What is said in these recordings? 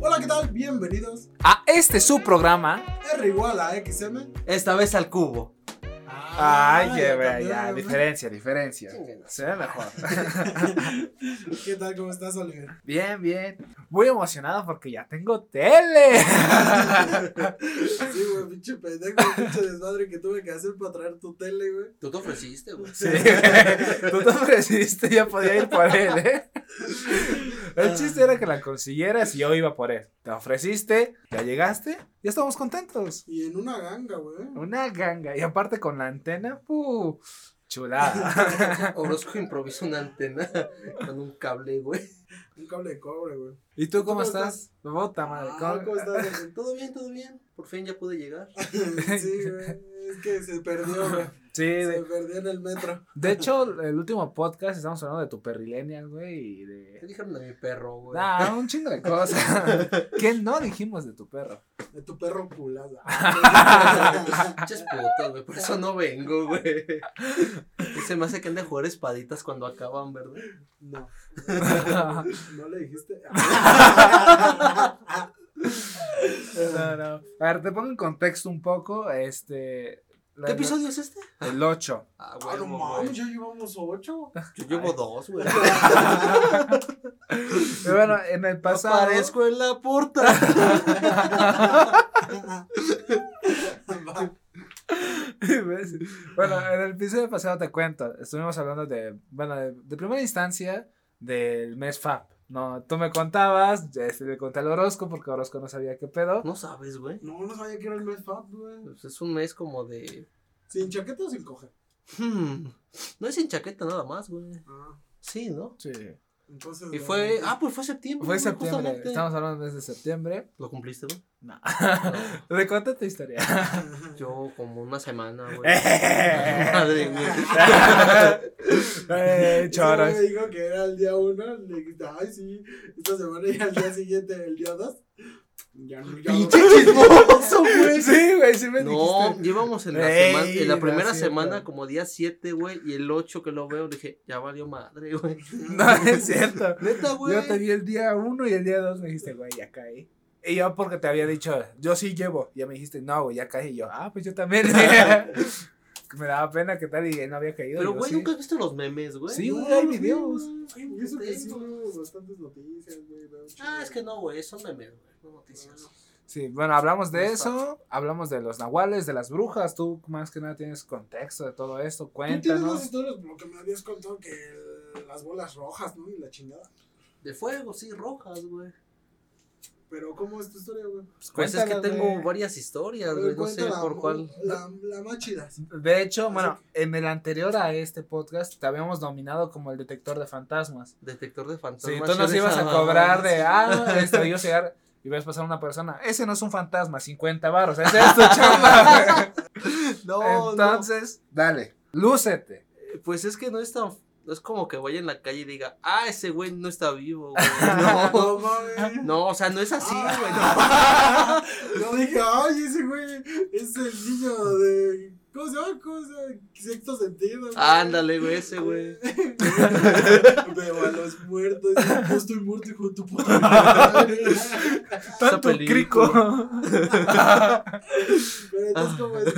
Hola, ¿qué tal? Bienvenidos A este su programa. R igual a XM. Esta vez al cubo. Ay, ya que vea, cambió, ya, ¿no? diferencia, diferencia. Se ve mejor. ¿Qué tal? ¿Cómo estás, Oliver? Bien, bien. Muy emocionado porque ya tengo tele. Sí, güey, pinche pendejo, pinche desmadre que tuve que hacer para traer tu tele, güey. Tú te ofreciste, güey. Sí, tú te ofreciste, ya podía ir por él, ¿eh? El chiste era que la consiguieras y yo iba por él. Te ofreciste, ya llegaste, ya estamos contentos. Y en una ganga, güey. Una ganga. Y aparte con la antena, ¡puh! chulada. Orozco improvisa una antena con un cable, güey. Un cable de cobre, güey. ¿Y tú cómo ¿Cómo estás? Puta madre. Ah, ¿cómo- ¿Cómo estás? Todo bien, todo bien. Por fin ya pude llegar. sí, güey. Es que se perdió, güey. Sí, Se de, perdió en el metro. de hecho, el último podcast estamos hablando de tu perrilenial, güey, y ¿Qué de... dijeron de mi perro, güey? Nah, un chingo de cosas. ¿Qué no dijimos de tu perro? De tu perro culada. Pinches putos, güey. Por eso no vengo, güey. Se me hace que han de jugar espaditas cuando acaban, ¿verdad? No. ¿No le dijiste? No, no. A ver, te pongo en contexto un poco, este... la- ¿Qué episodio es este? El 8. Ah, Ah, güey, no mames, ya llevamos ocho. Yo llevo dos, güey. Pero bueno, en el pasado... Aparezco en la puerta. Bueno, en el episodio pasado te cuento, estuvimos hablando de, bueno, de, de primera instancia del mes FAP. No, tú me contabas, este, le conté al Orozco porque Orozco no sabía qué pedo. No sabes, güey. No, no sabía que era el mes FAP, güey. Pues es un mes como de. ¿Sin chaqueta o sin coger? Hmm, no es sin chaqueta nada más, güey. Ah, Sí, ¿no? Sí. Entonces. Y no, fue. no. Ah, pues fue septiembre. Fue septiembre, justamente. estamos hablando del mes de septiembre. ¿Lo cumpliste, güey? No. Le conté tu historia. Yo como una semana, güey. Madre, Madre, güey. Eh, choros. me dijo que era el día uno. Le dije, ay, sí, esta semana y al día siguiente, el día dos. Ya no, ya no. Pinche chismoso, güey. Sí, güey, sí me No, dijiste. llevamos en la, Ey, semana, en la primera semana como día 7, güey, y el 8 que lo veo, dije, ya valió madre, güey. No, es cierto. Neta, güey. Yo te vi el día uno y el día dos me dijiste, güey, ya caí. Y yo porque te había dicho, yo sí llevo. Y ya me dijiste, no, güey, ya caí. Y yo, ah, pues yo también. me daba pena que tal y no había caído. Pero, güey. ¿nunca has visto los memes, güey? Sí, güey, hay videos. Y eso que sí veo bastantes noticias, güey. Ah, es que no, güey, son memes, güey, no noticias. Sí, bueno, hablamos de eso, hablamos de los nahuales, de las brujas. Tú más que nada tienes contexto de todo esto. Tú tienes Cuéntanos. historias, por lo que me habías contado, que las bolas rojas, ¿no? Y la chingada. De fuego, sí, rojas, güey. Pero, ¿cómo es tu historia, güey? Pues es que tengo güey. varias historias, A güey, no sé por cuál. La, la más chida. De hecho, bueno, en el anterior a este podcast te habíamos nominado como el detector de fantasmas. Detector de Sí, fantasmas. tú nos ibas a cobrar de, ah, esto, y yo llegar y ves pasar una persona, ese no es un fantasma, 50 baros, ese es tu chamba. No, Entonces, dale, lúcete. Pues es que no es tan. No es como que vaya en la calle y diga, ah, ese güey no está vivo, güey. No, No. mames. No, o sea, no es así, güey. no. Yo dije, ay, ese güey es el niño de. ¿Cómo se llama? ¿Cómo se llama? Sexto sentido. güey. Ándale, güey, ese güey. Veo a los muertos. Yo estoy muerto, hijo de tu puta madre. Tanto película. crico. Pero entonces, ¿cómo es?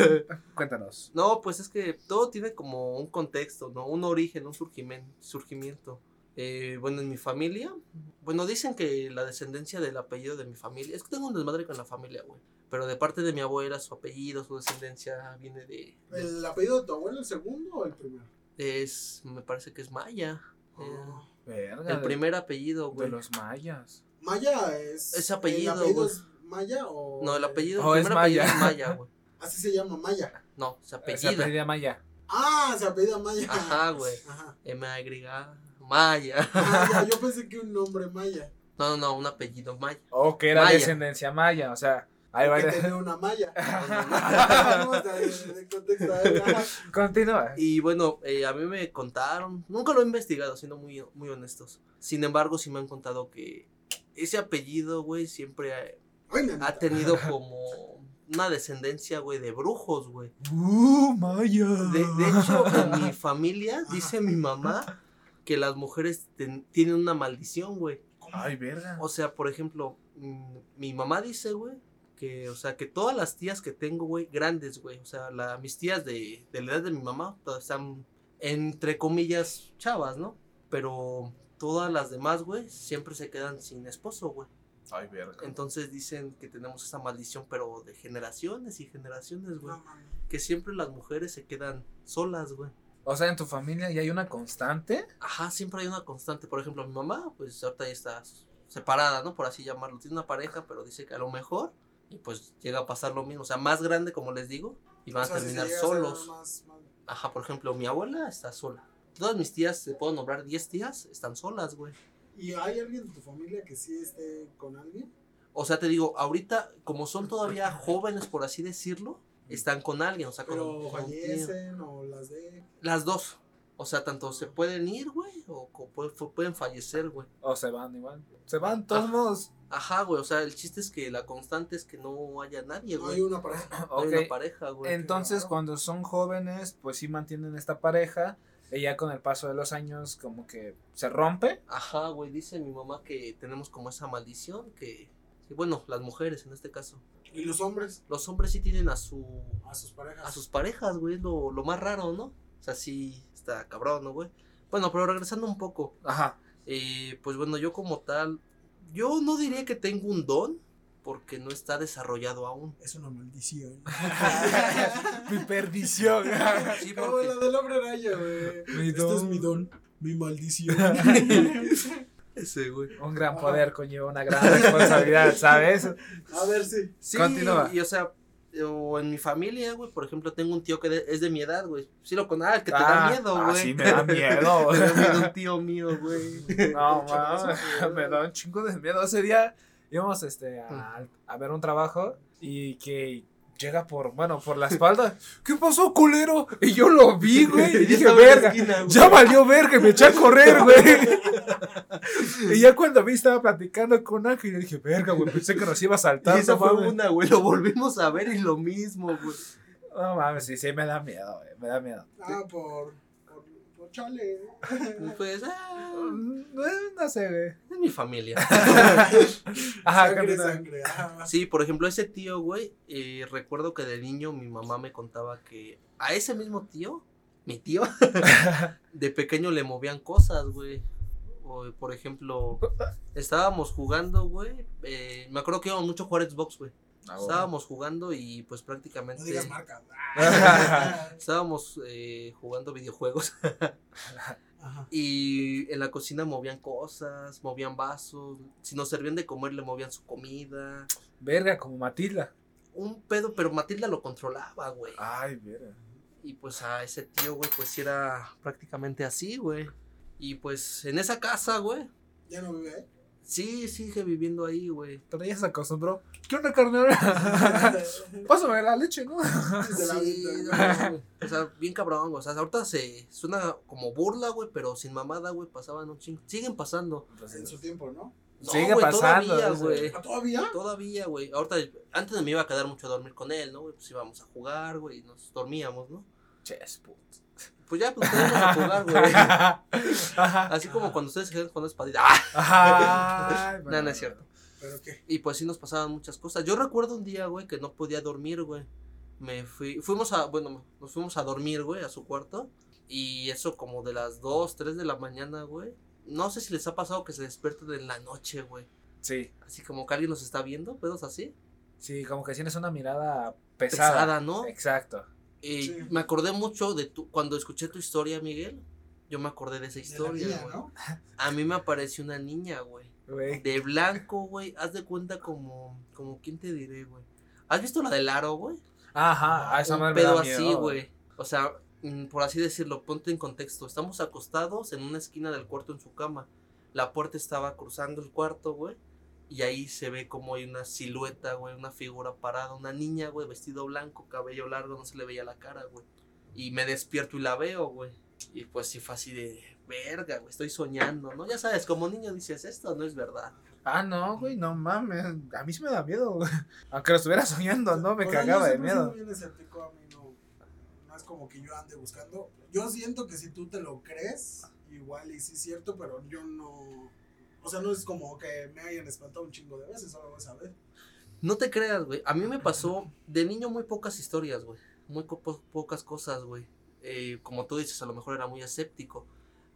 Cuéntanos. No, pues es que todo tiene como un contexto, ¿no? Un origen, un surgimen- surgimiento. Eh, bueno, en mi familia, bueno, dicen que la descendencia del apellido de mi familia, es que tengo un desmadre con la familia, güey. Pero de parte de mi abuela, su apellido, su descendencia viene de. de- ¿El apellido de tu abuelo, el segundo o el primero? es, me parece que es Maya. Eh, Ah. Verga, el de- primer apellido, de güey. los mayas. Maya es. Ese apellido, ¿El apellido güey. es Maya o.? No, el apellido, Oh, el es primer apellido Maya. es Maya, güey. Así se llama Maya. No, se Se apellida. apellida Maya. Ah, se apellida Maya. Ajá, güey. Ajá. M-A-Y. Maya. Ah, ya, yo pensé que un nombre Maya. No, no, no, un apellido Maya. O que era Maya. descendencia maya, o sea, ahí va. que tenía una Maya. No, Vamos a ver, de contexto, a ver, ajá. Continúa. Y bueno, eh, a mí me contaron, nunca lo he investigado, siendo muy, muy honestos. Sin embargo, sí me han contado que ese apellido, güey, siempre ha, Ay, nanita. ha tenido como una descendencia, güey, de brujos, güey. Uh, Maya. De, de hecho, en mi familia, dice mi mamá, que las mujeres ten- tienen una maldición, güey. Ay, verga. O sea, por ejemplo, mm, mi mamá dice, güey, que, o sea, que todas las tías que tengo, güey, grandes, güey, o sea, la, mis tías de, de la edad de mi mamá, todas están, entre comillas, chavas, ¿no? Pero todas las demás, güey, siempre se quedan sin esposo, güey. Ay, verga. Entonces dicen que tenemos esa maldición, pero de generaciones y generaciones, güey. No. Que siempre las mujeres se quedan solas, güey. O sea, en tu familia ya hay una constante. Ajá, siempre hay una constante. Por ejemplo, mi mamá, pues ahorita ya está separada, ¿no? Por así llamarlo. Tiene una pareja, pero dice que a lo mejor, y pues llega a pasar lo mismo. O sea, más grande, como les digo, y van O sea, a si terminar a solos. más- más- Ajá, por ejemplo, mi abuela está sola. Todas mis tías, se puedo nombrar 10 tías, están solas, güey. ¿Y hay alguien de tu familia que sí esté con alguien? O sea, te digo, ahorita, como son todavía jóvenes, por así decirlo, están con alguien, o sea, Pero con fallecen o las de. Las dos. O sea, tanto se pueden ir, güey, o co- pueden, pueden fallecer, güey. O se van igual. Se van todos Ah. modos. Ajá, güey, o sea, el chiste es que la constante es que no haya nadie, No güey. hay una pareja. No hay una pareja, güey. Entonces, cuando son jóvenes, pues sí mantienen esta pareja. Y ya con el paso de los años, como que se rompe. Ajá, güey, dice mi mamá que tenemos como esa maldición que, que, bueno, las mujeres en este caso. Y los hombres Los hombres sí tienen a su a sus parejas. a sus parejas, güey, es lo, lo más raro, ¿no? O sea, sí está cabrón, ¿no, güey? Bueno, pero regresando un poco, Ajá. eh, pues bueno, yo como tal, yo no diría que tengo un don, porque no está desarrollado aún. Es una maldición. mi perdición. Sí, Como porque- la del hombre araña, güey. Mi Este es mi don, mi maldición. Ese, güey. Un gran poder conlleva una gran responsabilidad, ¿sabes? A ver, sí. Sí, Continúa. y o sea, o en mi familia, güey, por ejemplo, tengo un tío que de- es de mi edad, güey. Sí lo con ah, el que te da Ah, miedo, ah, güey. sí, me da miedo. Me da miedo un tío mío, güey. No, mames, me da un chingo de miedo. Ese día íbamos este, a, a ver un trabajo y que llega por, bueno, por la espalda. ¿Qué pasó, culero? Y yo lo vi, güey. Y dije, verga. esquina. Ya valió verga, y me eché a correr, güey. y ya cuando vi estaba platicando con Ángel, y dije, verga, güey, pensé que nos iba a saltar. Y esa no fue mames. una, güey. Lo volvimos a ver y lo mismo, güey. No mames, sí, sí, me da miedo, güey, me da miedo. Ah, por. Chale. Pues, ah, Mm, No sé, güey. es mi familia. Ajá, sangre, sangre. Sí, por ejemplo, ese tío, güey, eh, recuerdo que de niño mi mamá me contaba que a ese mismo tío, mi tío, de pequeño le movían cosas, güey. O, por ejemplo, estábamos jugando, güey. eh, me acuerdo que íbamos mucho a jugar Xbox, güey. Ah, Estábamos jugando y pues prácticamente... No digas marca. Estábamos eh, jugando videojuegos Ajá. y en la cocina movían cosas, movían vasos. Si nos servían de comer, le movían su comida. Verga, como Matilda. Un pedo, pero Matilda lo controlaba, güey. Ay, verga. Y pues a ese tío, güey, pues sí era prácticamente así, güey. Y pues en esa casa, güey, Ya no vive, ¿eh? Sí sigue viviendo ahí, güey. Pero ella se acostumbró. ¿Qué onda, carnal? Pásame la leche, ¿no? Sí, no, güey. o sea, bien cabrón, güey. O sea, ahorita se suena como burla, güey, pero sin mamada, güey, pasaban un chingo. Siguen pasando. En su tiempo, ¿no? No, Sigue güey, pasando, Todavía, güey. ¿Ah, ¿Todavía? Todavía, güey. Ahorita, antes me iba a quedar mucho a dormir con él, ¿no? Pues íbamos a jugar, güey, y nos dormíamos, ¿no? Ches, puto. Pues ya, pues íbamos a jugar, güey. Así como cuando ustedes se quedan con espadita. ¡Ah! Ajá. No, no es cierto. ¿Pero qué? Y pues sí nos pasaban muchas cosas. Yo recuerdo un día, güey, que no podía dormir, güey. Me fui, fuimos a, bueno, nos fuimos a dormir, güey, a su cuarto. Y eso como de las 2, 3 de la mañana, güey. No sé si les ha pasado que se despierten en la noche, güey. Sí, Así como que alguien nos está viendo, pedos así. sí, como que tienes una mirada pesada. Pesada, ¿no? Exacto. Y Sí. me acordé mucho de tu, cuando escuché tu historia, Miguel. Yo me acordé de esa De historia, mía, güey. ¿no? A mí me apareció una niña, güey. Güey. De blanco, güey. Haz de cuenta como, como, ¿quién te diré, güey? ¿Has visto la del aro, güey? Ajá, a esa un madre me pedo da así, miedo. güey. O sea, mm, por así decirlo, ponte en contexto. Estamos acostados en una esquina del cuarto en su cama. La puerta estaba cruzando el cuarto, güey. Y ahí se ve como hay una silueta, güey, una figura parada, una niña, güey, vestido blanco, cabello largo, no se le veía la cara, güey. Y me despierto y la veo, güey. Y pues sí fue así de verga, güey, estoy soñando, ¿no? Ya sabes, como niño dices, esto no es verdad. Ah, no, güey, no mames. A mí sí me da miedo, güey. Aunque lo estuviera soñando, no, me O sea, cagaba yo de miedo. bien escéptico, a mí no, no es como que yo ande buscando. Yo siento que si tú te lo crees, igual y sí es cierto, pero yo no, O sea, no es como que me hayan espantado un chingo de veces, solo esa vez. No te creas, güey. A mí me pasó de niño muy pocas historias, güey. Muy po- pocas cosas, güey. Eh, como tú dices, a lo mejor era muy escéptico.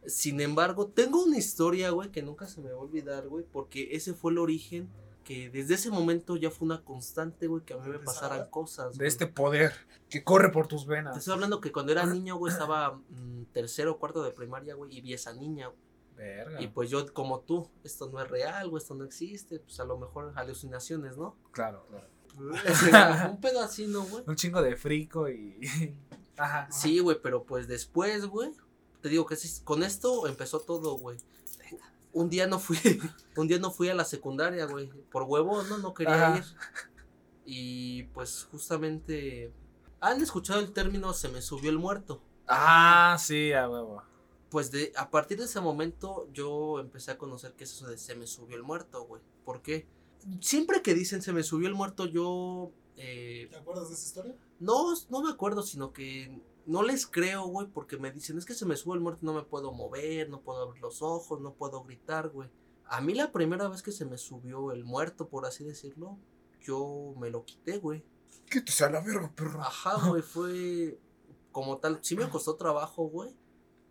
Sin embargo, tengo una historia, güey, que nunca se me va a olvidar, güey, porque ese fue el origen que desde ese momento ya fue una constante, güey, que a mí me pasaran cosas. De güey. este poder que corre por tus Te venas. estoy hablando que cuando era niño, güey, estaba mm, tercero o cuarto de primaria, güey, y vi esa niña, güey. Verga. Y pues yo, como tú, esto no es real, güey, esto no existe, pues a lo mejor alucinaciones, ¿no? Claro, claro. Un pedo así, ¿no, güey? Un chingo de frico y. Ajá. Sí, güey, pero pues después, güey, te digo que sí, con esto empezó todo, güey. Un día no fui, un día no fui a la secundaria, güey, por huevo, no, no quería Ajá. ir. Y pues justamente, ¿han escuchado el término se me subió el muerto? Ah, sí, a huevo. Pues de, a partir de ese momento yo empecé a conocer qué es eso de se me subió el muerto, güey. ¿Por qué? Siempre que dicen se me subió el muerto, yo eh, ¿Te acuerdas de esa historia? no, no me acuerdo, sino que no les creo, güey, porque me dicen, es que se me sube el muerto, no me puedo mover, no puedo abrir los ojos, no puedo gritar, güey. A mí la primera vez que se me subió el muerto, por así decirlo, yo me lo quité, güey. ¿Qué te sale la verga, perro? Ajá, güey, fue como tal, sí me costó trabajo, güey,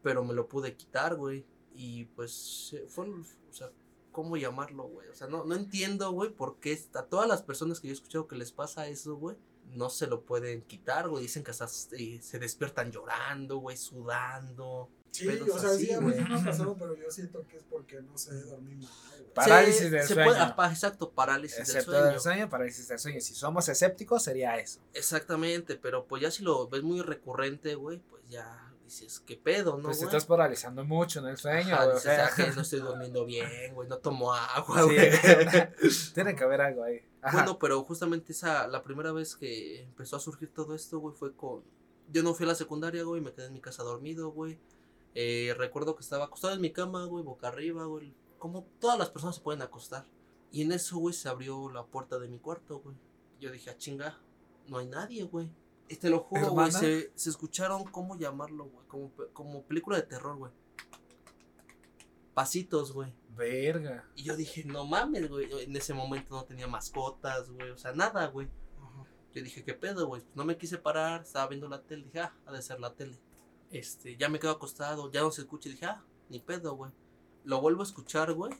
pero me lo pude quitar, güey. Y pues eh, fue, o sea, ¿cómo llamarlo, güey? O sea, no, no entiendo, güey, por qué a todas las personas que yo he escuchado que les pasa eso, güey, no se lo pueden quitar, güey. Dicen que hasta eh, se despiertan llorando, güey, sudando. Sí, o sea, así, sí, a mí me ha pasado, pero yo siento que es porque, no sé, dormí mal, güey. Parálisis Se- del se sueño. puede- ah, exacto, parálisis Excepto del sueño. del sueño, parálisis del sueño. Si somos escépticos, sería eso. Exactamente, pero pues ya si lo ves muy recurrente, güey, pues ya dices, ¿qué pedo, no, pues te estás paralizando mucho en el sueño. Ajá, güey, o sea, "Ah, que no estoy durmiendo bien, güey, no tomo agua, sí, güey. tiene que haber algo ahí. Ajá. Bueno, pero justamente esa, la primera vez que empezó a surgir todo esto, güey, fue con... Yo no fui a la secundaria, güey, me quedé en mi casa dormido, güey. Eh, recuerdo que estaba acostado en mi cama, güey, boca arriba, güey. Como todas las personas se pueden acostar. Y en eso, güey, se abrió la puerta de mi cuarto, güey. Yo dije, ah, chinga, no hay nadie, güey. Y te lo juro, güey, se, se escucharon, ¿cómo llamarlo, güey? Como, como película de terror, güey. Pasitos, güey. Verga. Y yo dije, no mames, güey. En ese momento no tenía mascotas, güey. O sea, nada, güey. Ajá. Yo dije, ¿qué pedo, güey? No me quise parar, estaba viendo la tele. Dije, ah, ha de ser la tele. Este, ya me quedo acostado, ya no se escucha. y Dije, ah, ni pedo, güey. Lo vuelvo a escuchar, güey.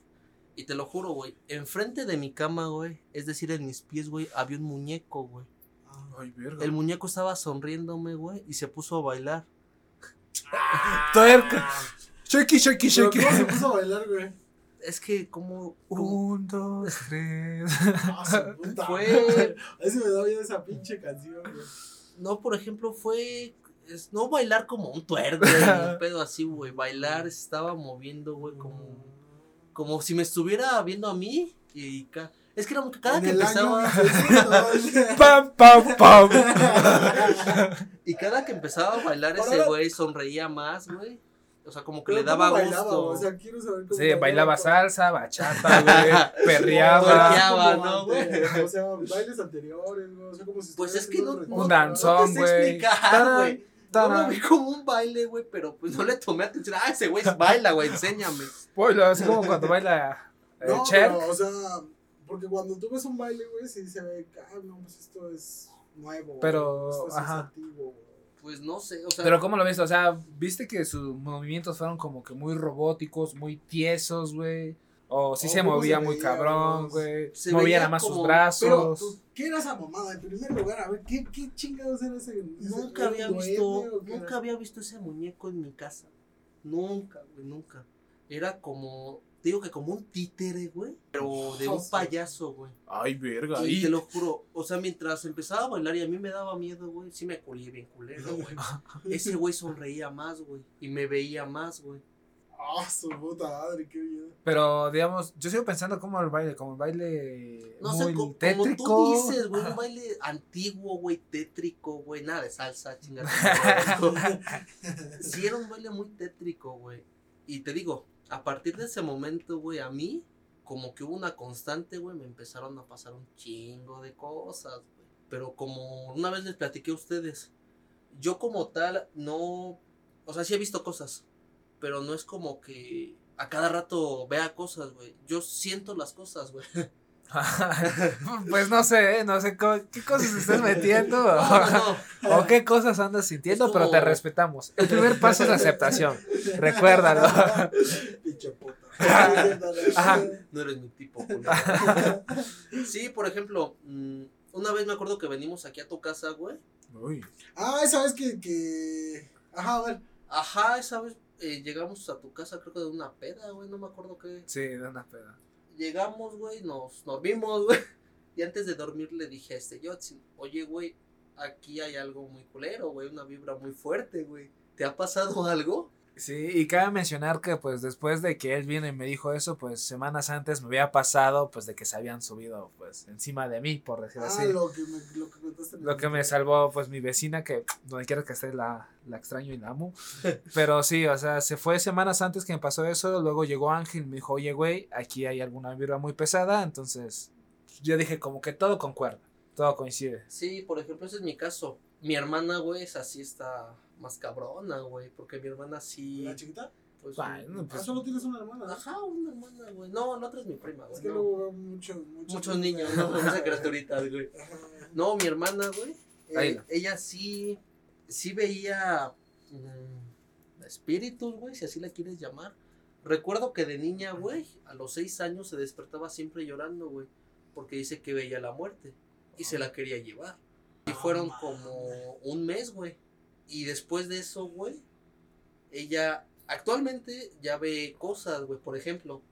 Y te lo juro, güey. Enfrente de mi cama, güey. Es decir, en mis pies, güey, había un muñeco, güey. Ah. Ay, verga. El muñeco estaba sonriéndome, güey. Y se puso a bailar. Tuerca. Shakey, shakey, ¿Pero shakey. ¿Cómo se puso a bailar, güey? Es que, como. Un, dos, tres. Ah, su puta Fue- me da miedo esa pinche canción, güey. No, por ejemplo, fue. es- no bailar como un tuerco, güey, un pedo así, güey. Bailar, se estaba moviendo, güey, como. Como si me estuviera viendo a mí. Y ca- es que era cada En que empezaba. 1600. Pam, pam, pam. Y cada que empezaba a bailar ese güey sonreía más, güey. O sea, como que Pero le daba ¿cómo bailaba? gusto. O sea, quiero saber cómo Sí, bailaba salsa salsa, bachata, güey. Perreaba. Tuerqueaba, ¿no, güey? O sea, bailes anteriores, güey. O sea, como si Pues es que no, un no, Un no danzón, güey. explicar, Tarán, güey. Yo lo vi como un baile, güey, pero pues no le tomé atención. Ah, ese güey baila, güey, enséñame. Bueno, así como cuando baila eh, No, Cher. pero, o sea, porque cuando tú ves un baile, güey, sí se ve, ah, no, pues esto es nuevo. Pero, esto ajá. es antiguo, güey. Pues no sé, o sea. Pero ¿cómo lo viste? O sea, ¿viste que sus movimientos fueron como que muy robóticos, muy tiesos, güey? O sí Oh, se ¿cómo movía se muy veía, cabrón, güey? Movía nada más como- sus Pero, brazos. pues, ¿qué era esa mamada? En primer lugar, a ver, ¿qué, qué chingados era ese? ese- Nunca había visto, nunca era? había visto ese muñeco en mi casa. Nunca, güey, nunca. Era como, te digo que como un títere, güey, pero de un payaso, güey. Ay, verga. Y Y te lo juro, o sea, mientras empezaba a bailar y a mí me daba miedo, güey, sí me colí bien culero, güey. Ese güey sonreía más, güey, y me veía más, güey. Ah, su puta madre, qué bien. Pero, digamos, yo sigo pensando como el baile, como el baile No muy sé, co- tétrico. como tú dices, güey, un baile antiguo, güey, tétrico, güey, nada de salsa, chingada. sí, era un baile muy tétrico, güey. Y te digo, a partir de ese momento, güey, a mí, como que hubo una constante, güey, me empezaron a pasar un chingo de cosas, güey. Pero como una vez les platiqué a ustedes, yo como tal, no, o sea, sí he visto cosas, pero no es como que a cada rato vea cosas, güey. Yo siento las cosas, güey. pues no sé, ¿eh? no sé qué cosas estás metiendo o, No, no, o qué cosas andas sintiendo, pero te respetamos. El primer paso es la aceptación, recuérdalo. Pinche puta. No eres mi tipo. culero. Sí, por ejemplo, mm, una vez me acuerdo que venimos aquí a tu casa, güey. Uy, Ah, esa vez que, que. Ajá, a ver. Ajá, esa vez eh, llegamos a tu casa, creo que de una peda, güey, no me acuerdo qué. sí, de una peda. Llegamos, güey, nos dormimos, güey. Y antes de dormir le dije a este Yotzi, oye, güey, aquí hay algo muy culero, güey, una vibra muy fuerte, güey. ¿Te ha pasado algo? Sí, y cabe mencionar que pues después de que él vino y me dijo eso, pues semanas antes me había pasado pues de que se habían subido pues encima de mí, por decir Ah, así. lo que me, lo que Lo me salvó, pues mi vecina, que donde quiera que esté la, la extraño y la amo. Pero sí, o sea, se fue semanas antes que me pasó eso. Luego llegó Ángel y me dijo, oye, güey, aquí hay alguna vibra muy pesada. Entonces, yo dije, como que todo concuerda, todo coincide. Sí, por ejemplo, ese es mi caso. Mi hermana, güey, esa sí está más cabrona, güey, porque mi hermana sí... ¿La chiquita? Pues, no, Ah, pues, solo tienes una hermana. Ajá, una hermana, güey. No, la otra es mi prima, güey. Es que no. luego mucho, mucho, Muchos niños, ¿no? Muchas criaturitas, güey. No, mi hermana, güey. eh, Ahí no. ella sí, sí veía mm, espíritus, güey, si así la quieres llamar. Recuerdo que de niña, güey, a los seis años se despertaba siempre llorando, güey, porque dice que veía la muerte y se la quería llevar. Y fueron como un mes, güey. Y después de eso, güey, ella actualmente ya ve cosas, güey. Por ejemplo,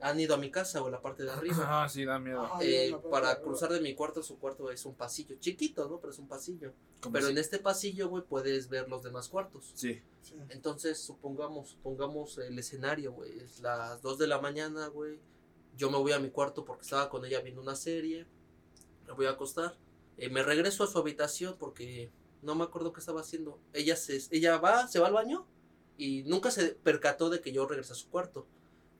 han ido a mi casa, güey, la parte de arriba. Ah, sí, da miedo. Eh, para cruzar de mi cuarto a su cuarto es un pasillo chiquito, ¿no? Pero es un pasillo. Pero en este pasillo, güey, puedes ver los demás cuartos. Sí. Sí. Entonces, supongamos, supongamos el escenario, güey. Es las 2 de la mañana, güey. Yo me voy a mi cuarto porque estaba con ella viendo una serie. Me voy a acostar. Eh, me regreso a su habitación porque no me acuerdo qué estaba haciendo. Ella se, ella va, se va al baño y nunca se percató de que yo regresé a su cuarto.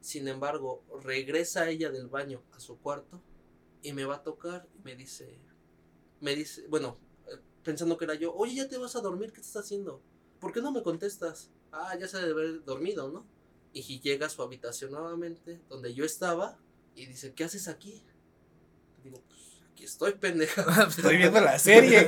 Sin embargo, regresa ella del baño a su cuarto y me va a tocar y me dice, me dice, bueno, eh, pensando que era yo, oye, ya te vas a dormir, ¿qué estás haciendo? ¿Por qué no me contestas? Ah, ya se debe haber dormido, ¿no? Y llega a su habitación nuevamente, donde yo estaba, y dice, ¿qué haces aquí? Digo, pues aquí estoy, pendeja. Estoy viendo la serie.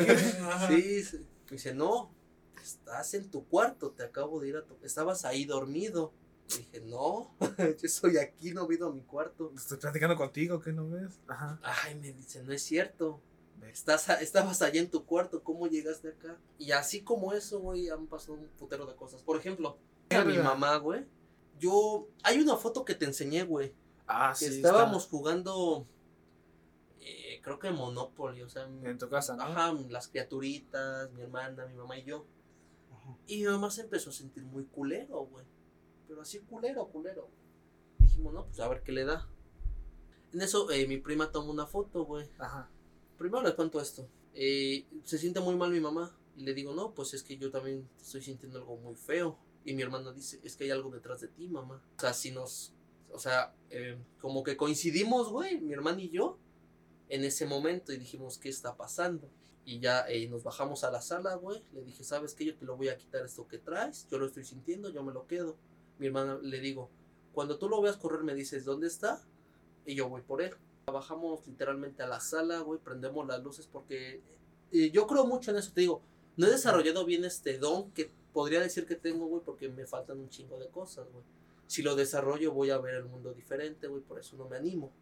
Sí, sí. Me dice, no, estás en tu cuarto, te acabo de ir a tu... Estabas ahí dormido. Dije, no, yo estoy aquí, no ido a mi cuarto. Estoy platicando contigo, ¿qué no ves? Ajá. Ay, me dice, no es cierto. Estás estabas allá en tu cuarto, ¿cómo llegaste acá? Y así como eso, güey, han pasado un putero de cosas. Por ejemplo, a mi mamá, güey. Yo, hay una foto que te enseñé, güey. Ah, Que sí. estábamos jugando, creo que Monopoly, o sea, está En tu casa, ¿no? ajá, las criaturitas, mi hermana, mi mamá y yo. Ajá. Y mi mamá se empezó a sentir muy culero, güey. Pero así culero, culero. Dijimos, no, pues a ver qué le da. En eso, eh, mi prima toma una foto, güey. Ajá. Primero les cuento esto. Eh, se siente muy mal mi mamá. Y le digo, no, pues es que yo también estoy sintiendo algo muy feo. Y mi hermana dice, es que hay algo detrás de ti, mamá. O sea, si nos. O sea, eh, como que coincidimos, güey, mi hermana y yo, en ese momento. Y dijimos, ¿qué está pasando? Y ya eh, nos bajamos a la sala, güey. Le dije, ¿sabes qué? Yo te lo voy a quitar esto que traes. Yo lo estoy sintiendo, yo me lo quedo. Mi hermana le digo, cuando tú lo veas correr, me dices, ¿dónde está? Y yo voy por él. Bajamos literalmente a la sala, güey, prendemos las luces porque eh, yo creo mucho en eso, te digo, no he desarrollado bien este don que podría decir que tengo, güey, porque me faltan un chingo de cosas, güey. Si lo desarrollo voy a ver el mundo diferente, güey, por eso no me animo.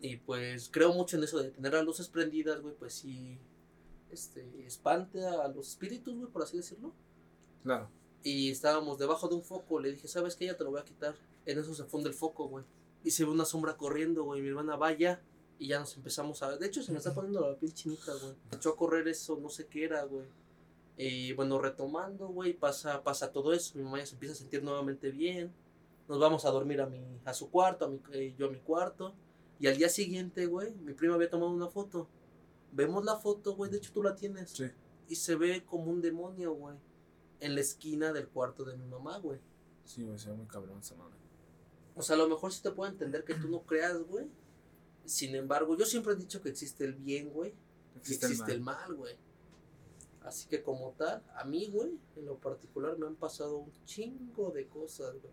Y pues creo mucho en eso de tener las luces prendidas, güey, pues sí, este, espante a los espíritus, güey, por así decirlo. Claro. Y estábamos debajo de un foco. Le dije, ¿sabes qué? Ya te lo voy a quitar. En eso se funde el foco, güey. Y se ve una sombra corriendo, güey. Mi hermana vaya. Y ya nos empezamos a. De hecho, se me está poniendo la piel chinita, güey. Echó a correr eso, no sé qué era, güey. Y bueno, retomando, güey, pasa, pasa todo eso. Mi mamá ya se empieza a sentir nuevamente bien. Nos vamos a dormir a, mi, a su cuarto, a mi, eh, yo a mi cuarto. Y al día siguiente, güey, mi prima había tomado una foto. Vemos la foto, güey. De hecho, tú la tienes. Sí. Y se ve como un demonio, güey. En la esquina del cuarto de mi mamá, güey. Sí, güey, se ve muy cabrón esa madre. O sea, a lo mejor sí te puedo entender que tú no creas, güey. Sin embargo, yo siempre he dicho que existe el bien, güey. Existe existe, el el mal, güey. Así que como tal, a mí, güey, en lo particular me han pasado un chingo de cosas, güey.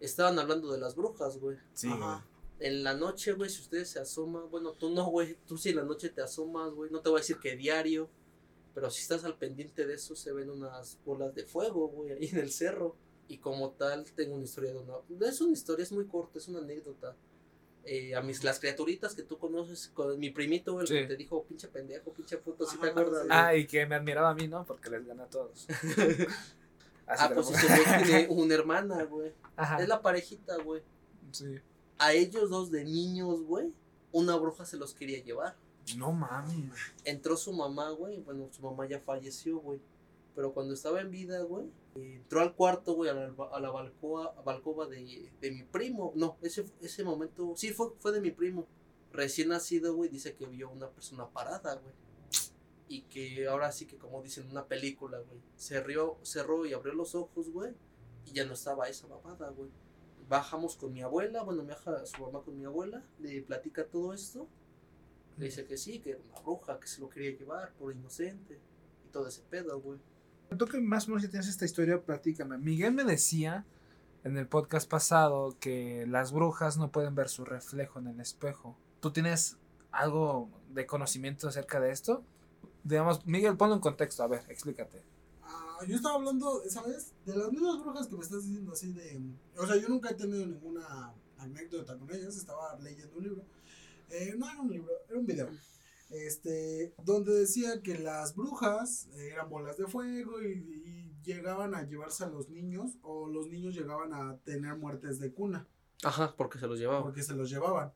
estaban hablando de las brujas, güey. Sí, Ajá. En la noche, güey, si ustedes se asoman, bueno, tú no, güey, tú si en la noche te asomas, güey, no te voy a decir que diario, pero si estás al pendiente de eso, se ven unas bolas de fuego, güey, ahí en el cerro. Y como tal, tengo una historia de una... No es una historia, es muy corta, es una anécdota. Eh, a mis, las criaturitas que tú conoces, con mi primito, el que Sí. te dijo, pinche pendejo, pinche puto, si Ajá, te acuerdas? sí. Ah, y que me admiraba a mí, ¿no? Porque les gané a todos. Así Ah, de pues güey tiene una hermana, güey. Ajá. Es la parejita, güey. Sí. A ellos dos de niños, güey, una bruja se los quería llevar. No mames. entró su mamá, güey. Bueno, su mamá ya falleció, güey. Pero cuando estaba en vida, güey, entró al cuarto, güey, a la, a la balcoa, balcoba de, de mi primo. No, ese, ese momento, sí, fue, fue de mi primo. Recién nacido, güey, dice que vio una persona parada, güey. Y que ahora sí que, como dicen en una película, güey, cerró, cerró y abrió los ojos, güey. Y ya no estaba esa babada, güey. Bajamos con mi abuela, bueno, me baja su mamá con mi abuela, le platica todo esto. Le dice que sí, que era una bruja, que se lo quería llevar por inocente. Y todo ese pedo, güey. Tú que más o tienes esta historia, platícame. Miguel me decía en el podcast pasado que las brujas no pueden ver su reflejo en el espejo. ¿Tú tienes algo de conocimiento acerca de esto? Digamos, Miguel, ponlo en contexto, a ver, explícate. Ah, yo estaba hablando, ¿sabes? De las mismas brujas que me estás diciendo así de... O sea, yo nunca he tenido ninguna anécdota con ellas, estaba leyendo un libro. Eh, no era un libro, era un video. Este, donde decía que las brujas eran bolas de fuego y, y llegaban a llevarse a los niños o los niños llegaban a tener muertes de cuna Ajá, porque se los llevaba. porque se los llevaban.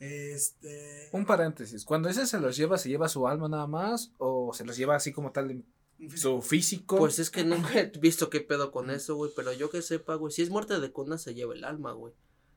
Este, Un paréntesis, cuando ese se los lleva, ¿se lleva su alma nada más? ¿O se los lleva así como tal. Su físico? Pues es que nunca he visto qué pedo con eso, güey. Pero yo que sepa, güey, si es muerte de cuna, se lleva el alma, güey.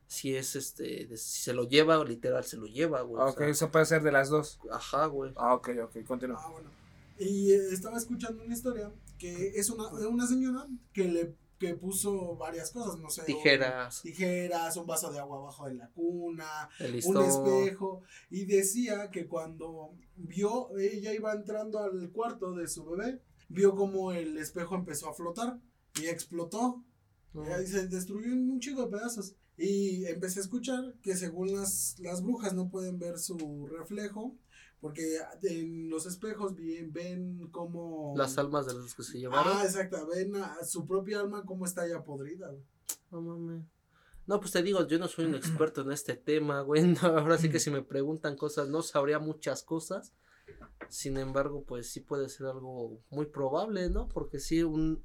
Si es este, de- si se lo lleva, literal, se lo lleva, güey. o ok, sea, eso puede ser de las dos. ajá, güey. Ah, ok, ok, continúa. Ah, bueno. Y eh, estaba escuchando una historia que es una, una señora que le que puso varias cosas, no sé. un- Tijeras, tijeras, un vaso de agua abajo de la cuna, el un espejo. Y decía que cuando vio, ella iba entrando al cuarto de su bebé, vio como el espejo empezó a flotar y explotó. No. Y se destruyó en un chico de pedazos. Y empecé a escuchar que según las, las brujas no pueden ver su reflejo, porque en los espejos bien, ven como... Las almas de los que se llevaron. Ah, exacto, ven a su propia alma como está ya podrida. No mames. No, pues te digo, yo no soy un experto en este tema, güey. no, ahora sí que si me preguntan cosas, no sabría muchas cosas. Sin embargo, pues sí puede ser algo muy probable, ¿no? Porque sí, un...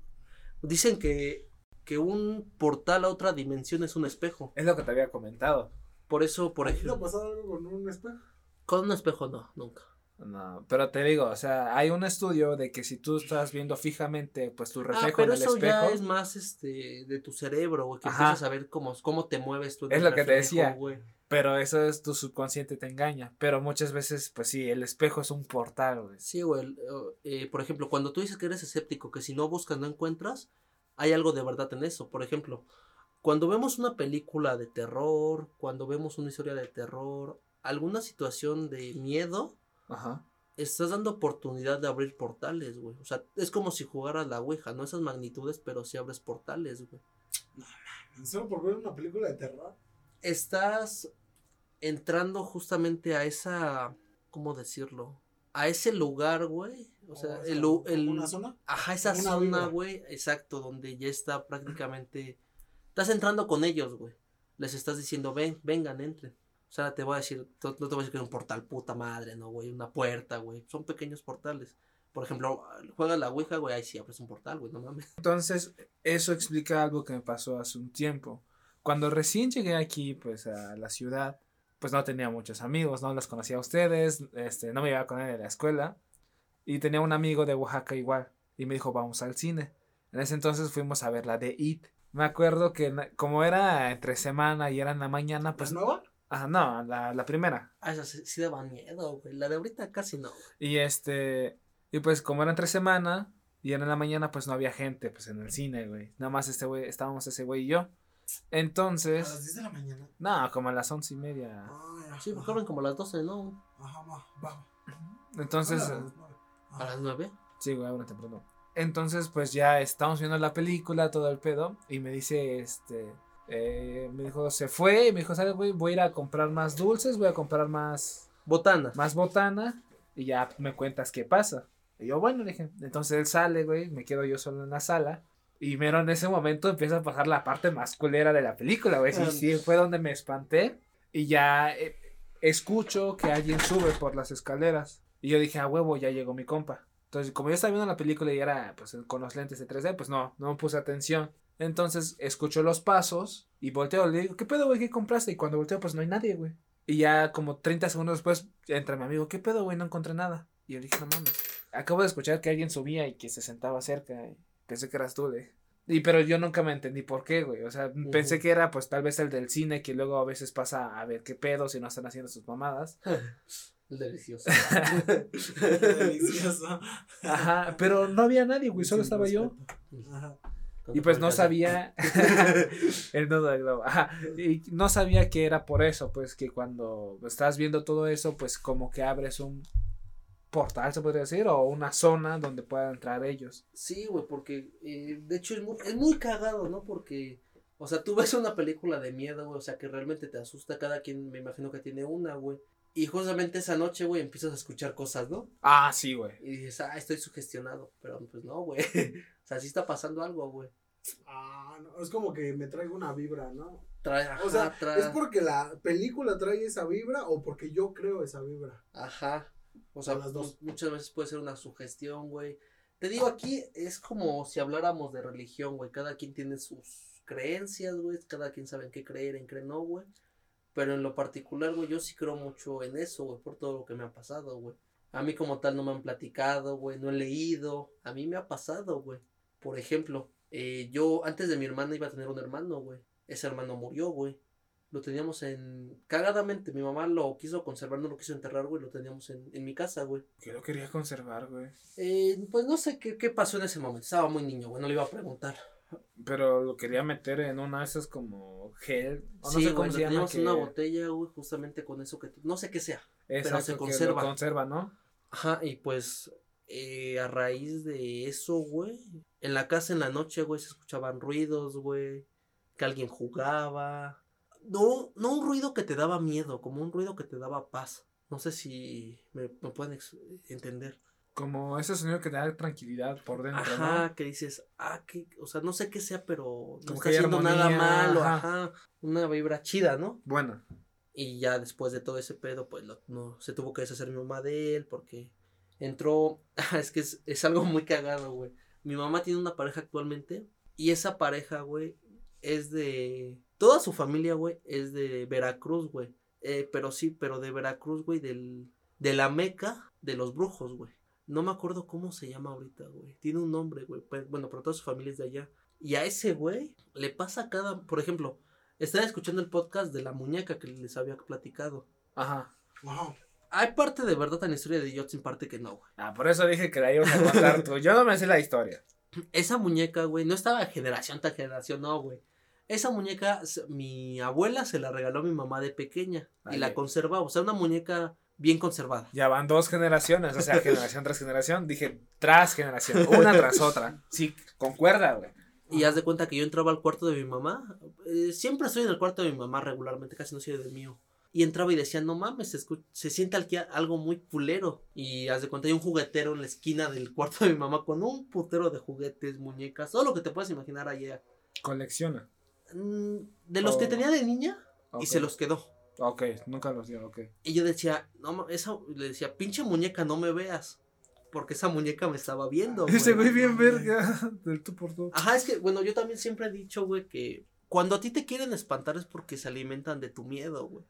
Dicen que, que un portal a otra dimensión es un espejo. Es lo que te había comentado. Por eso, por ¿A ti te ha ejemplo, pasado algo con un espejo? con un espejo no, nunca. No, pero te digo, o sea, hay un estudio de que si tú estás viendo fijamente, pues tu Ah, reflejo pero en el eso espejo. ya es más este de tu cerebro, güey, que Ajá. empiezas a ver cómo, cómo te mueves tú. en Es el lo que te decía. güey. Pero eso es tu subconsciente te engaña. Pero muchas veces, pues sí, el espejo es un portal, güey. Sí, güey. eh, por ejemplo, cuando tú dices que eres escéptico, que si no buscas no encuentras, hay algo de verdad en eso. Por ejemplo, cuando vemos una película de terror, cuando vemos una historia de terror, alguna situación de miedo, Ajá. estás dando oportunidad de abrir portales, güey. O sea, es como si jugaras la Ouija, no esas magnitudes, pero sí abres portales, güey. Solo por ver una película de terror. Estás entrando justamente a esa, ¿cómo decirlo? A ese lugar, güey. O sea, O el, el, una zona. Ajá, esa Una zona, güey, exacto, donde ya está prácticamente. Estás entrando con ellos, güey. Les estás diciendo, ven, vengan, entren. O sea, te voy a decir, no te voy a decir que es un portal puta madre, ¿no, güey? Una puerta, güey. Son pequeños portales. Por ejemplo, juega la Ouija, güey, ahí sí abres un portal, güey, no mames. Entonces, eso explica algo que me pasó hace un tiempo. Cuando recién llegué aquí, pues, a la ciudad, pues no tenía muchos amigos, no los conocía a ustedes, este, no me iba con él a la escuela. Y tenía un amigo de Oaxaca igual, y me dijo, vamos al cine. En ese entonces fuimos a ver la de It. Me acuerdo que como era entre semana y era en la mañana, ¿Pues nueva? Ah, no, la, la primera. Ah, esa sí, sí daba miedo, güey. La de ahorita casi no, güey. Y este, y pues como era entre semana y era en la mañana, pues no había gente, pues en el cine, güey. Nada más este güey, estábamos ese güey y yo. A Entonces, las 10 de la mañana. no, como a las once y media. Ah, ya. Sí, porque abren como a las 12, ¿no? Ajá, va, va. Entonces, eh, las nueve. A las 9. sí, güey, abren temprano. Entonces, pues ya estamos viendo la película, todo el pedo, y me dice, este, Eh, me dijo, se fue y me dijo, ¿sabes, güey? Voy a ir a comprar más dulces, voy a comprar más, Botana. más botana y ya me cuentas qué pasa. Y yo, bueno, le dije, entonces él sale, güey, me quedo yo solo en la sala. Y mero en ese momento empieza a pasar la parte más culera de la película, güey. Sí, Ah. sí, fue donde me espanté. Y ya eh, escucho que alguien sube por las escaleras. Y yo dije, a huevo, ya llegó mi compa. Entonces, como yo estaba viendo la película y era pues con los lentes de 3D, pues no, no me puse atención. Entonces, escucho los pasos y volteo. Le digo, ¿qué pedo, güey? ¿Qué compraste? Y cuando volteo, pues no hay nadie, güey. Y ya como 30 segundos después entra mi amigo, ¿qué pedo, güey? No encontré nada. Y yo le dije, no mames. Acabo de escuchar que alguien subía y que se sentaba cerca. Y pensé que eras tú, le dije. Y pero yo nunca me entendí por qué, güey. O sea, pensé que era pues tal vez el del cine que luego a veces pasa a ver qué pedo si no están haciendo sus mamadas. Delicioso. Delicioso. Ajá, pero no había nadie, güey, solo estaba yo. Ajá. Y pues no sabía el nudo del globo. Ajá, y no sabía que era por eso, pues que cuando estás viendo todo eso, pues como que abres un portal, se podría decir, o una zona donde puedan entrar ellos. Sí, güey, porque eh, de hecho es muy, es muy cagado, ¿no? Porque, o sea, tú ves una película de miedo, güey, o sea, que realmente te asusta. Cada quien, me imagino que tiene una, güey. Y justamente esa noche, güey, empiezas a escuchar cosas, ¿no? Ah, sí, güey. Y dices, ah, estoy sugestionado. Pero pues no, güey. o sea, sí está pasando algo, güey. Ah, no, es como que me traigo una vibra, ¿no? Trae, ajá, O sea, trae- ¿es porque la película trae esa vibra o porque yo creo esa vibra? Ajá. O sea, O las dos. mu- muchas veces puede ser una sugestión, güey. Te digo, aquí es como si habláramos de religión, güey. Cada quien tiene sus creencias, güey. Cada quien sabe en qué creer, en qué no, güey. Pero en lo particular, güey, yo sí creo mucho en eso, güey, por todo lo que me ha pasado, güey. A mí como tal no me han platicado, güey, no he leído. A mí me ha pasado, güey. Por ejemplo, eh, yo antes de mi hermana iba a tener un hermano, güey. Ese hermano murió, güey. Lo teníamos en... Cagadamente, mi mamá lo quiso conservar, no lo quiso enterrar, güey. Lo teníamos en, en mi casa, güey. Que lo quería conservar, güey. Eh, pues no sé qué, qué pasó en ese momento. Estaba muy niño, güey. No le iba a preguntar. Pero lo quería meter en una de esas como gel. o no sí, sé güey, cómo se llama. Que... una botella, güey, justamente con eso que... tú- No sé qué sea. Exacto, se que conserva. ¿no? Ajá, y pues eh, a raíz de eso, güey, en la casa en la noche, güey, se escuchaban ruidos, güey, que alguien jugaba. No, no un ruido que te daba miedo, como un ruido que te daba paz. No sé si me, me pueden entender. Como ese sonido que te da tranquilidad por dentro, Ajá, que dices, ah, que, o sea, no sé qué sea, pero no Como está haciendo nada malo, ajá. ajá. Una vibra chida, ¿no? ¿no? Bueno, Y ya después de todo ese pedo, pues lo- no, se tuvo que deshacer mi mamá de él porque entró, es que es, es algo muy cagado, güey. Mi mamá tiene una pareja actualmente y esa pareja, güey, es de... Toda su familia, güey, es de Veracruz, güey. Eh, pero sí, pero de Veracruz, güey, del, de la meca de los brujos, güey. No me acuerdo cómo se llama ahorita, güey. Tiene un nombre, güey. pero- Bueno, pero toda su familia es de allá. Y a ese güey le pasa cada... Por ejemplo, estaba escuchando el podcast de la muñeca que les había platicado. ajá. Ajá. Hay parte de verdad en la historia de Yots, en parte que no, güey. Ah, por eso dije que la ibas a contar tú. Yo no me sé la historia. Esa muñeca, güey, no estaba generación tras generación, no, güey. Esa muñeca, mi abuela se la regaló a mi mamá de pequeña y la conservaba. O sea, una muñeca bien conservada. Ya van dos generaciones, o sea, generación tras generación. Dije, tras generación, una tras otra. Sí, concuerda, güey. Y haz de cuenta que yo entraba al cuarto de mi mamá. eh, siempre estoy en el cuarto de mi mamá regularmente, casi no soy del mío. Y entraba y decía, no mames, se, se siente aquí algo muy culero. Y haz de cuenta, hay un juguetero en la esquina del cuarto de mi mamá con un putero de juguetes, muñecas, todo lo que te puedes imaginar allá. Colecciona. Mm, De los que Oh. tenía de niña y se los quedó. Ok, nunca los dio, ok. Y yo decía, no, esa, le decía, pinche muñeca, no me veas. Porque esa muñeca me estaba viendo. Ese güey. güey bien verga. Del tú por tú. Ajá, es que, bueno, yo también siempre he dicho, güey, que cuando a ti te quieren espantar es porque se alimentan de tu miedo, güey.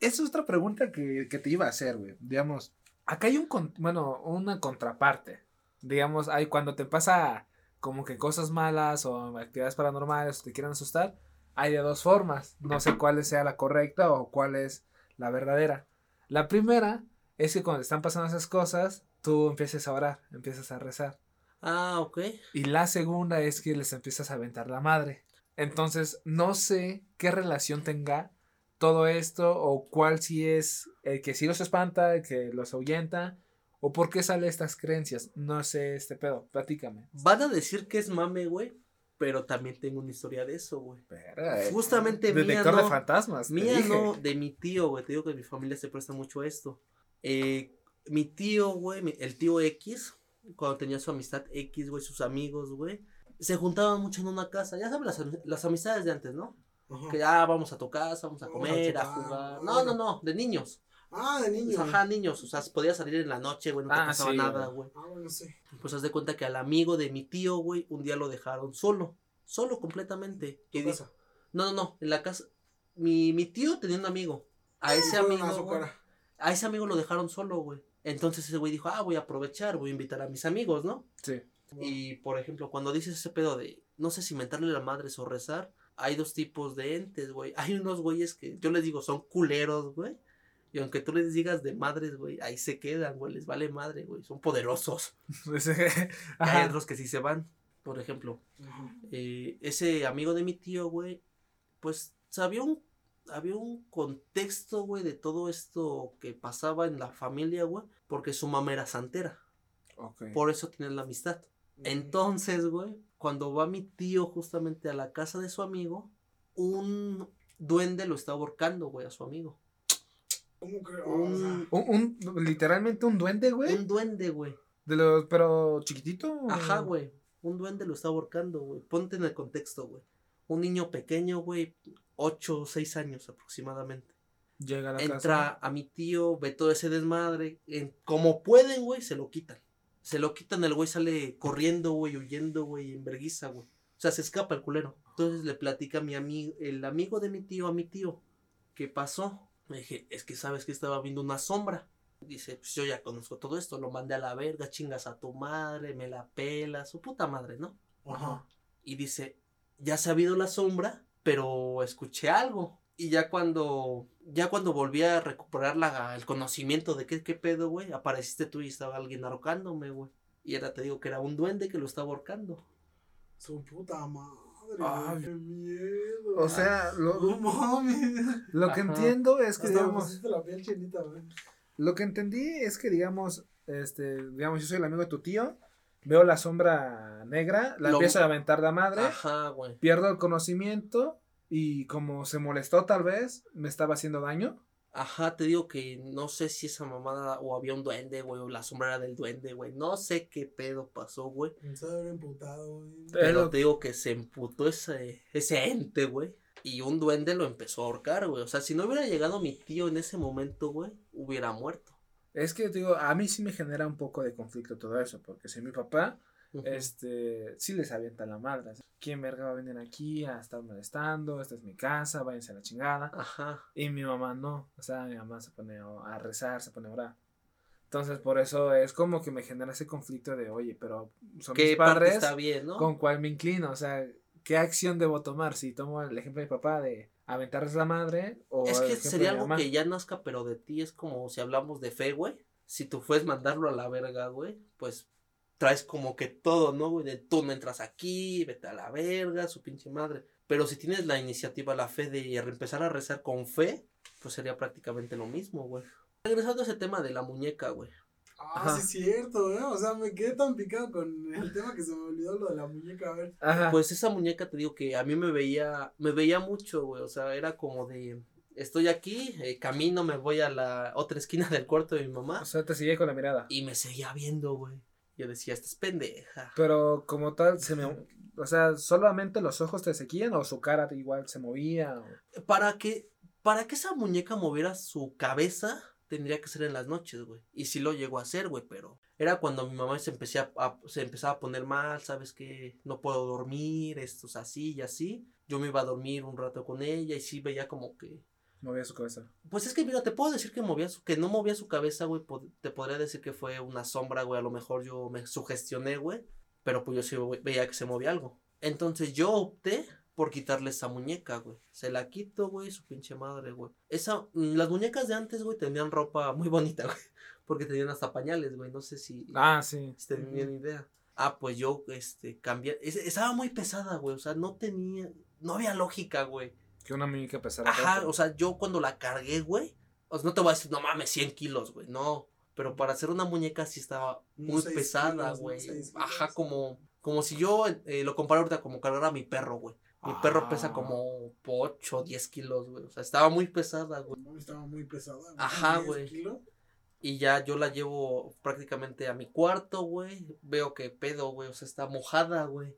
Esa es otra pregunta que, que te iba a hacer, güey. Digamos, acá hay un, con- bueno, una contraparte. Digamos, hay cuando te pasa como que cosas malas o actividades paranormales o te quieren asustar, hay de dos formas. No sé cuál sea la correcta o cuál es la verdadera. La primera es que cuando están pasando esas cosas, tú empieces a orar, empiezas a rezar. Ah, ok. Y la segunda es que les empiezas a aventar la madre. Entonces, no sé qué relación tenga todo esto o cuál si es el que sí los espanta, el que los ahuyenta o por qué sale estas creencias. No sé este pedo, platícame. Van a decir que es mame, güey. Pero también tengo una historia de eso, güey. Eh. Justamente mía Detector de no. fantasmas. te Mía dije. no, de mi tío, güey. Te digo que mi familia se presta mucho a esto. Eh, mi tío, güey, el tío X, cuando tenía su amistad X, güey, sus amigos, güey, se juntaban mucho en una casa. Ya sabes, las, las amistades de antes, ¿no? Ajá. Que ya vamos a tu casa, vamos a Vamos a comer, a, jugar, ah, No, no, no, de niños. Ah, de niño. Ajá, niños. O sea, podía salir en la noche, güey, no te Ah, pasaba sí, nada, güey. Ah, bueno, sí. Pues haz de cuenta que al amigo de mi tío, güey, un día lo dejaron solo. Solo completamente. ¿Qué Y di- pasa? No, no, no. En la casa. Mi, mi tío tenía un amigo. A ese amigo. a güey, a ese amigo lo dejaron solo, güey. Entonces ese güey dijo, ah, voy a aprovechar, voy a invitar a mis amigos, ¿no? Sí. Y por ejemplo, cuando dices ese pedo de, no sé si mentarle la madre o rezar, hay dos tipos de entes, güey. Hay unos güeyes que yo les digo son culeros, güey. Y aunque tú les digas de madres, güey, ahí se quedan, güey, les vale madre, güey. Son poderosos. Ese- Y hay otros que sí se van. Por ejemplo, eh, ese amigo de mi tío, güey, pues había un, había un contexto, güey, de todo esto que pasaba en la familia, güey, porque su mamá era santera. Por eso tienen la amistad. Entonces, güey, cuando va mi tío justamente a la casa de su amigo, un duende lo está ahorcando, güey, a su amigo. ¿Cómo que? Un- O sea, Un, un- literalmente un duende, güey. Un duende, güey. De los, pero chiquitito. Ajá, güey. Un duende lo está ahorcando, güey. Ponte en el contexto, güey. Un niño pequeño, güey, 8 o 6 años aproximadamente. Llega a la Entra casa. a mi tío, ve todo ese desmadre. En, como pueden, güey, se lo quitan. Se lo quitan, el güey sale corriendo, güey, huyendo, güey, en verguiza, güey. O sea, se escapa el culero. Entonces le platica a mi amigo, el amigo de mi tío, a mi tío, ¿qué pasó? Me dije, es que sabes que estaba viendo una sombra. Dice, pues yo ya conozco todo esto, lo mandé a la verga, chingas a tu madre, me la pela, su puta madre, ¿no? Ajá. Y dice, ya se ha habido la sombra, pero escuché algo. Y ya cuando, ya cuando volví a recuperar la, el conocimiento de qué, qué pedo, güey, apareciste tú y estaba alguien ahorcándome, güey. Y ahora te digo que era un duende que lo estaba ahorcando. Su puta madre. Ay. Qué miedo. O sea, lo, No mames. lo que Ajá. entiendo es que, Hasta digamos, pusiste la piel chinita, güey. lo que entendí es que, digamos, este, digamos, yo soy el amigo de tu tío, veo la sombra negra, la Lo- empiezo a aventar la madre, Ajá, güey. pierdo el conocimiento y como se molestó tal vez, me estaba haciendo daño. Ajá, te digo que no sé si esa mamada o había un duende, güey, o la sombra era del duende, güey. No sé qué pedo pasó, güey. Se debe haber emputado, güey. Pero te digo que se emputó ese, ese ente, güey. Y un duende lo empezó a ahorcar, güey. O sea, si no hubiera llegado mi tío en ese momento, güey, hubiera muerto. Es que, digo, a mí sí me genera un poco de conflicto todo eso, porque si mi papá, Ujú. este, sí les avienta la madre. ¿Quién verga va a venir aquí a estar molestando? Esta es mi casa, váyanse a la chingada. Ajá. Y mi mamá no, o sea, mi mamá se pone a rezar, se pone a orar. Entonces, por eso es como que me genera ese conflicto de, oye, pero son ¿Qué mis parte padres, está bien, no? ¿con cuál me inclino? O sea, ¿qué acción debo tomar? Si tomo el ejemplo de mi papá de aventarles la madre o Es que sería algo que ya nazca, pero de ti es como si hablamos de fe, güey. Si tú fuedes mandarlo a la verga, güey, pues traes como que todo, ¿no, güey? De tú no entras aquí, vete a la verga, su pinche madre. Pero si tienes la iniciativa, la fe de empezar a rezar con fe, pues sería prácticamente lo mismo, güey. Regresando a ese tema de la muñeca, güey. Ah, Ajá. sí es cierto, ¿eh? O sea, me quedé tan picado con el tema que se me olvidó lo de la muñeca. A ver. Ajá. Pues esa muñeca te digo que a mí me veía, me veía mucho, güey. O sea, era como de, estoy aquí, eh, camino, me voy a la otra esquina del cuarto de mi mamá o sea, te sigue con la mirada. y me seguía viendo, güey. Yo decía, esta es pendeja. Pero como tal, se me... O sea, ¿solamente los ojos te seguían o su cara igual se movía? o- Para que, para que esa muñeca moviera su cabeza, tendría que ser en las noches, güey. Y sí lo llegó a hacer, güey, pero era cuando mi mamá se, empecé a, a- se empezaba a poner mal, ¿sabes qué? No puedo dormir, esto es así y así. Yo me iba a dormir un rato con ella y sí veía como que Movía su cabeza. Pues es que, mira, te puedo decir que movía su, que no movía su cabeza, güey. Te podría decir que fue una sombra, güey. A lo mejor yo me sugestioné, güey. Pero pues yo sí ve- veía que se movía algo. Entonces yo opté por quitarle esa muñeca, güey. Se la quito, güey, su pinche madre, güey. Esa, mm, las muñecas de antes, güey, tenían ropa muy bonita, güey. Porque tenían hasta pañales, güey. No sé si, Ah, sí. si tenían idea. Ah, pues yo, este, cambié. es- estaba muy pesada, güey. O sea, no tenía, no había lógica, güey. Que una muñeca pesara. Ajá, tanto. o sea, yo cuando la cargué, güey, o sea, no te voy a decir, no mames, 100 kilos, güey, no. Pero para hacer una muñeca sí estaba muy pesada, güey. Ajá, como, Como si yo eh, lo comparara ahorita como cargar a mi perro, güey. Mi perro pesa Ah. como 8 o 10 kilos, güey. O sea, estaba muy pesada, güey. No, estaba muy pesada. güey, Ajá, 10 güey. kilos. Y ya yo la llevo prácticamente a mi cuarto, güey. Veo que pedo, güey. O sea, está mojada, güey.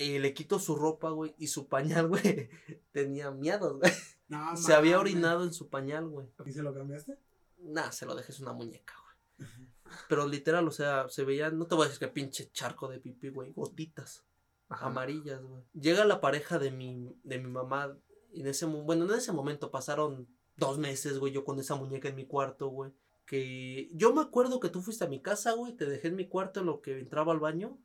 Y le quito su ropa, güey. Y su pañal, güey. Tenía miados, güey. No, Se había orinado en su pañal, güey. ¿Y se lo cambiaste? Nah, se lo dejé, es una muñeca, güey. Pero literal, o sea, se veía, no te voy a decir que pinche charco de pipí, güey. Gotitas Ajá. amarillas, güey. Llega la pareja de mi, de mi mamá. Y en ese, bueno, en ese momento pasaron dos meses, güey, yo con esa muñeca en mi cuarto, güey. Que yo me acuerdo que tú fuiste a mi casa, güey, te dejé en mi cuarto en lo que entraba al baño.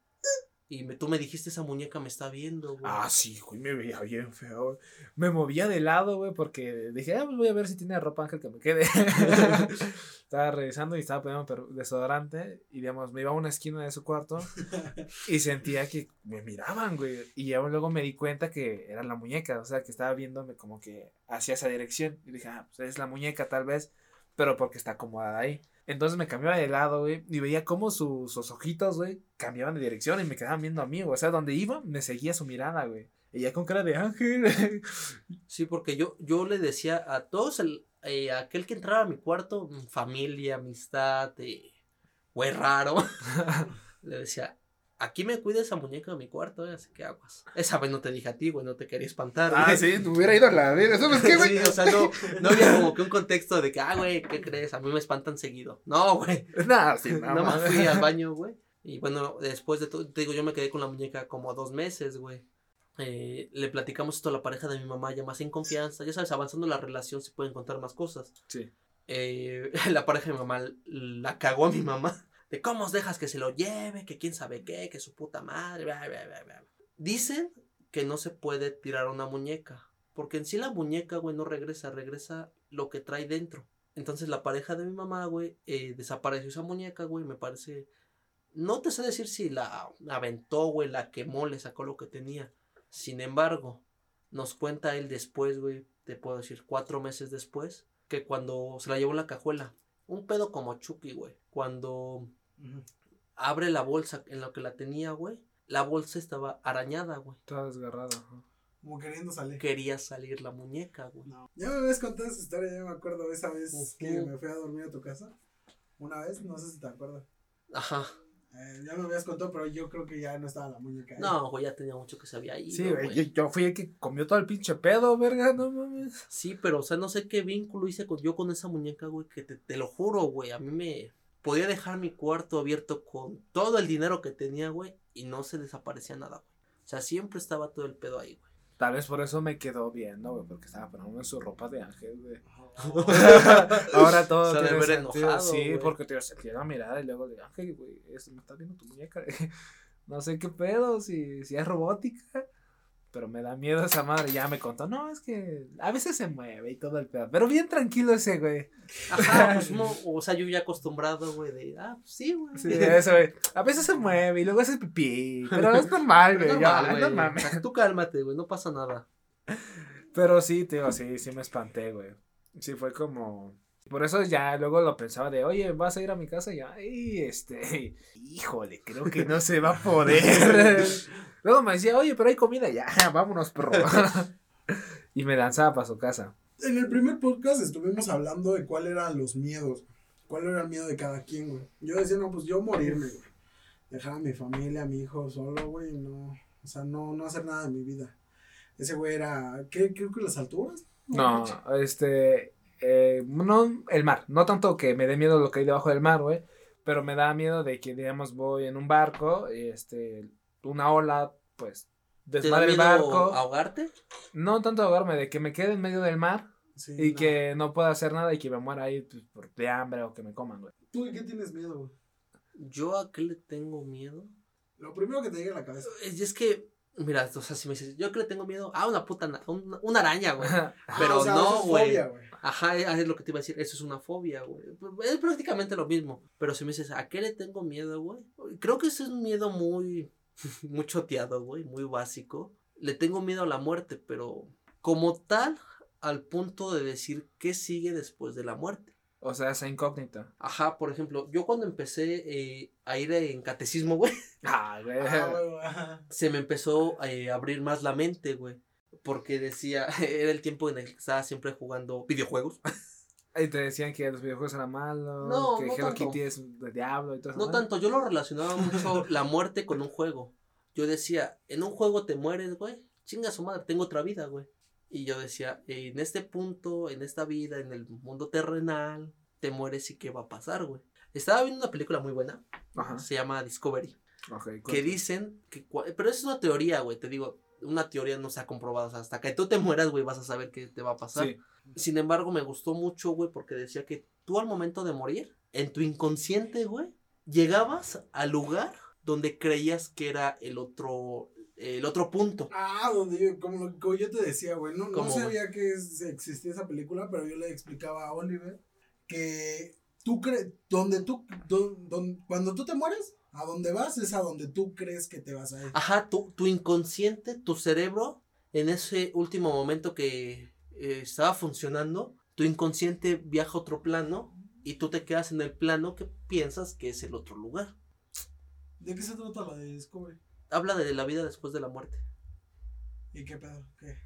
Y me, tú me dijiste, esa muñeca me está viendo, güey. Ah, sí, güey, me veía bien feo. Me movía de lado, güey, porque dije, ah, pues voy a ver si tiene ropa ángel que me quede. estaba revisando y estaba poniendo desodorante y, digamos, me iba a una esquina de su cuarto y sentía que me miraban, güey. Y ya luego me di cuenta que era la muñeca, o sea, que estaba viéndome como que hacia esa dirección. Y dije, ah, pues es la muñeca tal vez, pero porque está acomodada ahí. Entonces me cambiaba de lado, güey, y veía cómo su- sus ojitos, güey, cambiaban de dirección y me quedaban viendo a mí, güey. O sea, donde iba, me seguía su mirada, güey. Ella con cara de ángel. Sí, porque yo, yo le decía a todos, el, eh, aquel que entraba a mi cuarto, mm, familia, amistad, eh, güey raro, le decía, aquí me cuida esa muñeca de mi cuarto, eh, así que aguas. Esa vez no te dije a ti, güey, no te quería espantar. ah, güey. sí, te hubiera ido a la vida. ¿Sabes qué, güey? Sí, o sea, no, no había como que un contexto de que, ah, güey, ¿qué crees? A mí me espantan seguido. No, güey. Nah, sí, no, Nada más fui al baño, güey. Y bueno, después de todo, te digo, yo me quedé con la muñeca como dos meses, güey. Eh, le platicamos esto a la pareja de mi mamá ya más en confianza. Ya sabes, avanzando la relación se pueden contar más cosas. Sí. Eh, la pareja de mi mamá la cagó a mi mamá. De cómo dejas que se lo lleve, que quién sabe qué, que su puta madre. Dicen que no se puede tirar una muñeca. Porque en sí la muñeca, güey, no regresa, regresa lo que trae dentro. Entonces la pareja de mi mamá, güey, eh, desapareció esa muñeca, güey, me parece... No te sé decir si la aventó, güey, la quemó, le sacó lo que tenía. Sin embargo, nos cuenta él después, güey, te puedo decir, cuatro meses después, que cuando se la llevó en la cajuela, un pedo como Chucky, güey, cuando abre la bolsa en lo que la tenía, güey, la bolsa estaba arañada, güey. Toda desgarrada. ajá. Como queriendo salir. Quería salir la muñeca, güey. No. Ya me habías contado esa historia, ya me acuerdo esa vez que me fui a dormir a tu casa. Una vez, no sé si te acuerdas. Ajá. Eh, ya me habías contado, pero yo creo que ya no estaba la muñeca. ahí. No, güey, ya tenía mucho que se había ido. Sí, güey. Yo, yo fui el que comió todo el pinche pedo, verga, no mames. Sí, pero, o sea, no sé qué vínculo hice con, yo con esa muñeca, güey, que te, te lo juro, güey, a mí me podía dejar mi cuarto abierto con todo el dinero que tenía, güey, y no se desaparecía nada, güey. O sea, siempre estaba todo el pedo ahí, güey. Tal vez por eso me quedó viendo, güey, porque estaba poniendo su ropa de ángel, güey. Oh. Ahora todo Se tiene sentido. enojado, sí, güey. porque te sentía la mirada y luego de ángel, güey, esto me está viendo tu muñeca. no sé qué pedo, si, si es robótica. Pero me da miedo esa madre. Ya me contó, no, es que a veces se mueve y todo el pedo. Pero bien tranquilo ese, güey. Ajá, pues, no, o sea, yo ya acostumbrado, güey, de, ah, pues sí, güey. Sí, eso, güey. A veces se mueve y luego hace pipí. Pero es normal, güey. güey. no mames. tú cálmate, güey, no pasa nada. Pero sí, tío, sí, sí me espanté, güey. Sí, fue como. Por eso ya luego lo pensaba de, oye, ¿vas a ir a mi casa? Y ya, y este, híjole, creo que no se va a poder. luego me decía, oye, pero hay comida, ya, vámonos, perro. y me lanzaba para su casa. En el primer podcast estuvimos hablando de cuáles eran los miedos. ¿Cuál era el miedo de cada quien, güey? Yo decía, no, pues yo morirme, güey. Dejar a mi familia, a mi hijo solo, güey, no. O sea, no, no hacer nada de mi vida. Ese güey era, ¿qué? Creo que las alturas. No, este, eh, no, el mar. No tanto que me dé miedo lo que hay debajo del mar, güey. Pero me da miedo de que, digamos, voy en un barco, y este, una ola, pues, ¿Te da desmadre el miedo barco. ahogarte? No tanto ahogarme, de que me quede en medio del mar Sí, y no. que no pueda hacer nada y que me muera ahí pues, por de hambre o que me coman, güey. ¿Tú de qué tienes miedo, güey? ¿Yo a qué le tengo miedo? Lo primero que te llega a la cabeza. Es, es que, mira, o sea, si me dices, ¿yo a qué le tengo miedo? Ah, una puta, na- una, una araña, güey. Ah, Pero o sea, no, es güey. fobia, güey. Ajá, es es lo que te iba a decir, eso es una fobia, güey. Es prácticamente lo mismo. Pero si me dices, ¿a qué le tengo miedo, güey? Creo que ese es un miedo muy, muy choteado, güey, muy básico. Le tengo miedo a la muerte, pero como tal, al punto de decir qué sigue después de la muerte. O sea, esa incógnita. Ajá, por ejemplo, yo cuando empecé eh, a ir en catecismo, güey, Ah, güey. Ah, ajá. se me empezó eh, a abrir más la mente, güey. Porque decía, era el tiempo en el que estaba siempre jugando videojuegos. Y te decían que los videojuegos eran malos, No, que no Hello tanto. Kitty es de diablo y todo eso. No tanto, yo lo relacionaba mucho la muerte con un juego. Yo decía, en un juego te mueres, güey. Chinga su madre, tengo otra vida, güey. Y yo decía, en este punto, en esta vida, en el mundo terrenal, te mueres y qué va a pasar, güey. Estaba viendo una película muy buena, Ajá. se llama Discovery, que dicen que, pero es una teoría, güey, te digo, una teoría no se ha comprobado, o sea, hasta que tú te mueras, güey, vas a saber qué te va a pasar. Sí. Sin embargo, me gustó mucho, güey, porque decía que tú al momento de morir, en tu inconsciente, güey, llegabas al lugar donde creías que era el otro, el otro punto. Ah, donde yo, como, lo- como yo te decía, güey, no, sabía que es- existía esa película, pero yo le explicaba a Oliver que tú crees, donde tú, don- cuando tú te mueres, a donde vas es a donde tú crees que te vas a ir. Ajá, tu, tu inconsciente, tu cerebro, en ese último momento que eh, estaba funcionando, tu inconsciente viaja a otro plano y tú te quedas en el plano que piensas que es el otro lugar. ¿De qué se trata la de Discovery? Habla de la vida después de la muerte. ¿Y qué pedo? ¿Qué?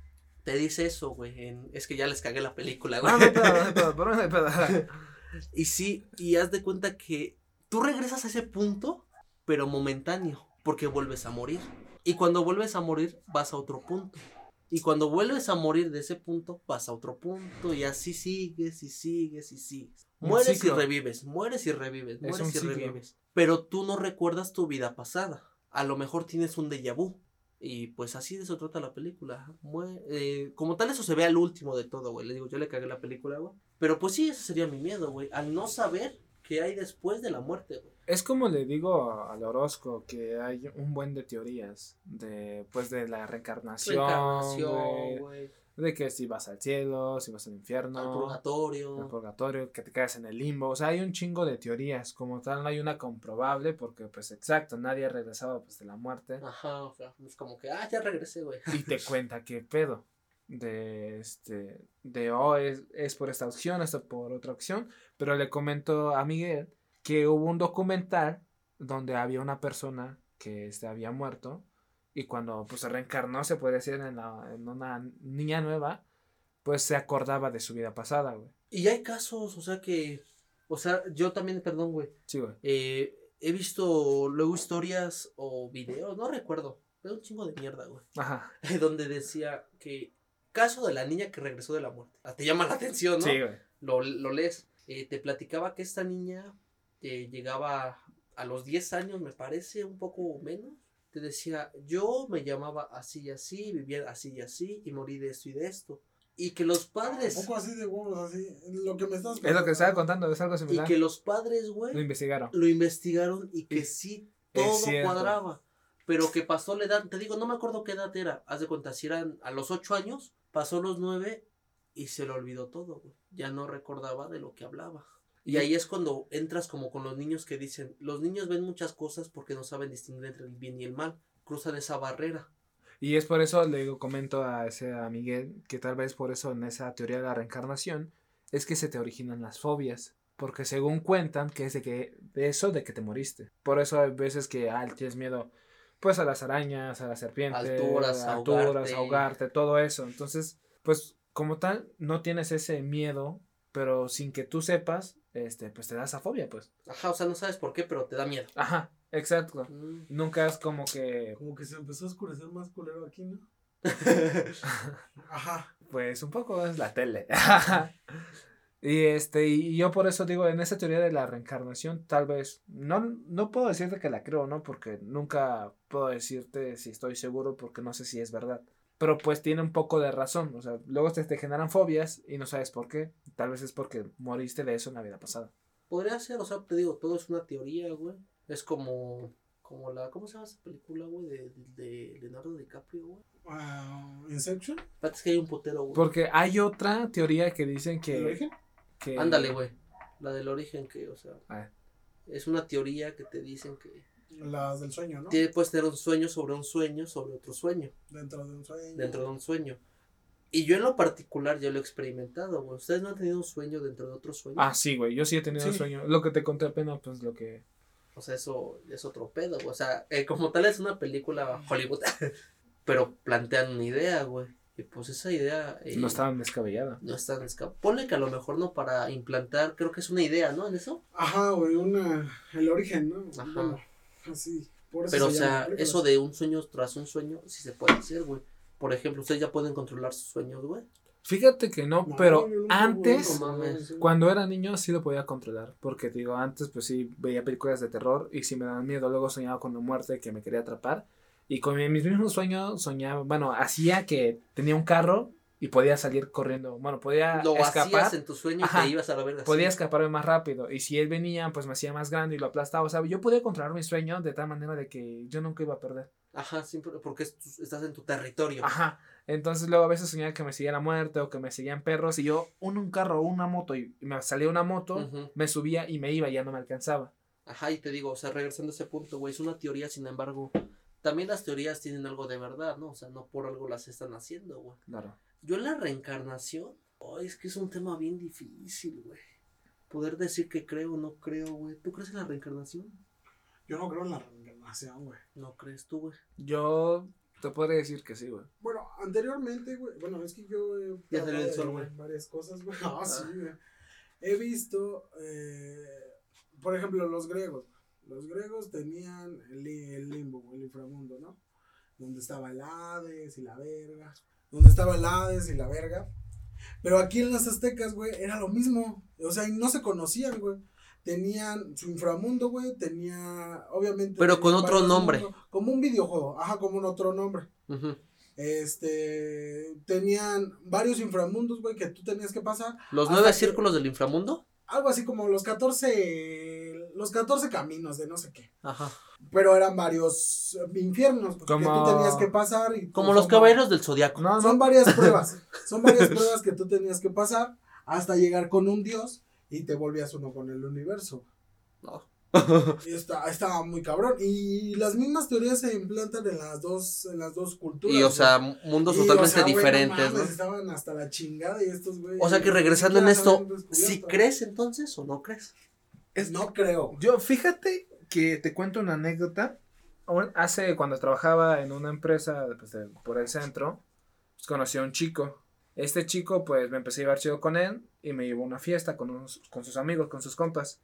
Te dice eso, güey. en- Es que ya les cagué la película, güey. No, no pedo, no pedo, pero no pedo. Y sí, y haz de cuenta que tú regresas a ese punto, pero momentáneo, porque vuelves a morir. Y cuando vuelves a morir, vas a otro punto. Y cuando vuelves a morir de ese punto, vas a otro punto. Y así sigues y sigues y sigues. Mueres y revives, mueres y revives, Es mueres y ciclo. revives. Pero tú no recuerdas tu vida pasada. A lo mejor tienes un déjà vu. Y pues así de eso trata la película. Mue- eh, como tal, eso se ve al último de todo, güey. Le digo, yo le cagué la película, güey. Pero pues sí, ese sería mi miedo, güey. Al no saber qué hay después de la muerte, güey. Es como le digo al Orozco que hay un buen de teorías de pues de la reencarnación, Reencarnación, güey. De que si vas al cielo, si vas al infierno, Al purgatorio. al purgatorio, que te quedas en el limbo, o sea, hay un chingo de teorías, como tal no hay una comprobable porque pues exacto, nadie ha regresado pues de la muerte Ajá, o sea, es como que, ah, ya regresé, güey. y te cuenta qué pedo de este de oh es, es por esta opción, esto por otra opción, pero le comento a Miguel que hubo un documental donde había una persona que este, había muerto y cuando pues se reencarnó, se puede decir, en, la- en una niña nueva, pues se acordaba de su vida pasada, güey. Y hay casos, o sea que, o sea, yo también, perdón, güey. Sí, güey. Eh, he visto luego historias o videos, no recuerdo, pero un chingo de mierda, güey. Ajá. Donde decía que caso de la niña que regresó de la muerte. Ah, Te llama la atención, ¿no? Sí, güey. Lo, lo lees. Eh, te platicaba que esta niña eh, llegaba a los 10 años, me parece, un poco menos. Te decía, yo me llamaba así y así, vivía así y así, y morí de esto y de esto. Y que los Un padres, poco así de huevos, así. Lo que me estás Es lo que estaba contando, es algo y similar. que los padres, güey, Lo investigaron. lo investigaron y que Y- sí, todo cuadraba. Pero que pasó la edad, te digo, no me acuerdo qué edad era. Haz de cuenta, si eran a los 8 años, pasó los 9 y se le olvidó todo, güey. Ya no recordaba de lo que hablaba. Y ahí es cuando entras como con los niños que dicen, los niños ven muchas cosas porque no saben distinguir entre el bien y el mal. Cruzan esa barrera. Y es por eso, le comento a ese a Miguel, que tal vez por eso en esa teoría de la reencarnación, es que se te originan las fobias. Porque según cuentan, que es de que, de eso de que te moriste. Por eso hay veces que ah, tienes miedo, pues a las arañas, a las serpientes, Alturas, a alturas, ahogarte. ahogarte, todo eso. Entonces, pues como tal, no tienes ese miedo, pero sin que tú sepas, este, pues te da esa fobia, pues. Ajá, o sea, no sabes por qué, pero te da miedo. Ajá, exacto. Mm. Nunca es como que, Como que se empezó a oscurecer más culero aquí, ¿no? Ajá. Pues un poco es la tele. y este, y yo por eso digo, en esa teoría de la reencarnación, tal vez, no, no puedo decirte que la creo, ¿no? Porque nunca puedo decirte si estoy seguro porque no sé si es verdad. Pero pues tiene un poco de razón. O sea, luego te, te generan fobias y no sabes por qué. Tal vez es porque moriste de eso en la vida pasada. Podría ser, o sea, te digo, todo es una teoría, güey. Es como, como la, ¿cómo se llama esa película, güey? De, de Leonardo DiCaprio, güey. Ah, Inception. Es que hay un putero, güey. Porque hay otra teoría que dicen ¿El que... origen? que Ándale, güey. La del origen que, o sea, Ah. es una teoría que te dicen que Las del sueño, ¿no? tiene- puedes tener un sueño sobre un sueño sobre otro sueño, Dentro de un sueño. dentro de un sueño. Y yo en lo particular ya lo he experimentado, güey. ¿Ustedes no han tenido un sueño dentro de otro sueño? Ah, sí, güey. Yo sí he tenido Sí. sueño. Lo que te conté apenas, pues lo que. O sea, eso es otro pedo, güey. O sea, eh, como tal es una película Hollywood, pero plantean una idea, güey. Y pues esa idea eh, No estaba descabellada. no está en esca- Ponle que a lo mejor no para implantar, creo que es una idea, ¿no? En eso. Ajá, güey, una. El origen, ¿no? Ajá. Bueno, así. Por eso Pero, o se sea, eso de un sueño tras un sueño, sí se puede hacer, güey. Por ejemplo, ustedes ya pueden controlar sus sueños, güey. Fíjate que no, No, pero antes, cuando era niño, sí lo podía controlar. Porque, te digo, antes, pues sí, veía películas de terror y si me daban miedo, luego soñaba con la muerte que me quería atrapar. Y con mis mismos sueños soñaba, bueno, hacía que tenía un carro y podía salir corriendo. Bueno, podía Lo escapar. hacías en tu sueño y te ibas a la verga. Podía escaparme más rápido. Y si él venía, pues me hacía más grande y lo aplastaba. O sea, yo podía controlar mi sueño de tal manera de que yo nunca iba a perder. Ajá, siempre, porque es tu- estás en tu territorio. Ajá. Entonces luego a veces soñaba que me seguía la muerte o que me seguían perros y yo, un, un carro o una moto y me salía una moto, me subía y me iba y ya no me alcanzaba. Ajá, y te digo, o sea, regresando a ese punto, güey, es una teoría, sin embargo, también las teorías tienen algo de verdad, ¿no? O sea, no por algo las están haciendo, güey. Claro. Yo en la reencarnación, ay, es que es un tema bien difícil, güey. Poder decir que creo o no creo, güey. ¿Tú crees en la reencarnación? Yo no creo en la reencarnación, güey. No crees tú, güey. Yo te podría decir que sí, güey. Bueno, anteriormente, güey. Bueno, es que yo he. Ya salió el sol, güey. Varias cosas, güey. Ah, sí, güey. He visto. eh, por ejemplo, los griegos. Los griegos tenían el, el limbo, el inframundo, ¿no? Donde estaba el Hades y la verga. Donde estaba el Hades y la verga. Pero aquí en las aztecas, güey, era lo mismo. O sea, no se conocían, güey. Tenían su inframundo, güey. Tenía, obviamente. Pero con otro nombre. Como un videojuego. Ajá, como un otro nombre. Este. Tenían varios inframundos, güey, que tú tenías que pasar. ¿Los nueve que- círculos del inframundo? Algo así como los 14. Los 14 caminos de no sé qué. Ajá. Pero eran varios infiernos que Como- tú tenías que pasar. Y Como pues, los caballeros del zodiaco. No, Son no. varias pruebas. Son varias pruebas que tú tenías que pasar hasta llegar con un dios y te volvías uno con el universo. No. Y está, estaba muy cabrón. Y las mismas teorías se implantan en las dos, en las dos culturas. Y, o sea, mundos Y, totalmente o sea, diferentes, Estaban hasta la chingada y estos güey. O sea, que regresando en esto, habían ¿sí crees entonces o no crees? No creo. Yo, fíjate que te cuento una anécdota. Hace, cuando trabajaba en una empresa pues, de- por el centro, pues, conocí a un chico. Este chico, pues me empecé a llevar chido con él y me llevó a una fiesta con, unos- con sus amigos, con sus compas.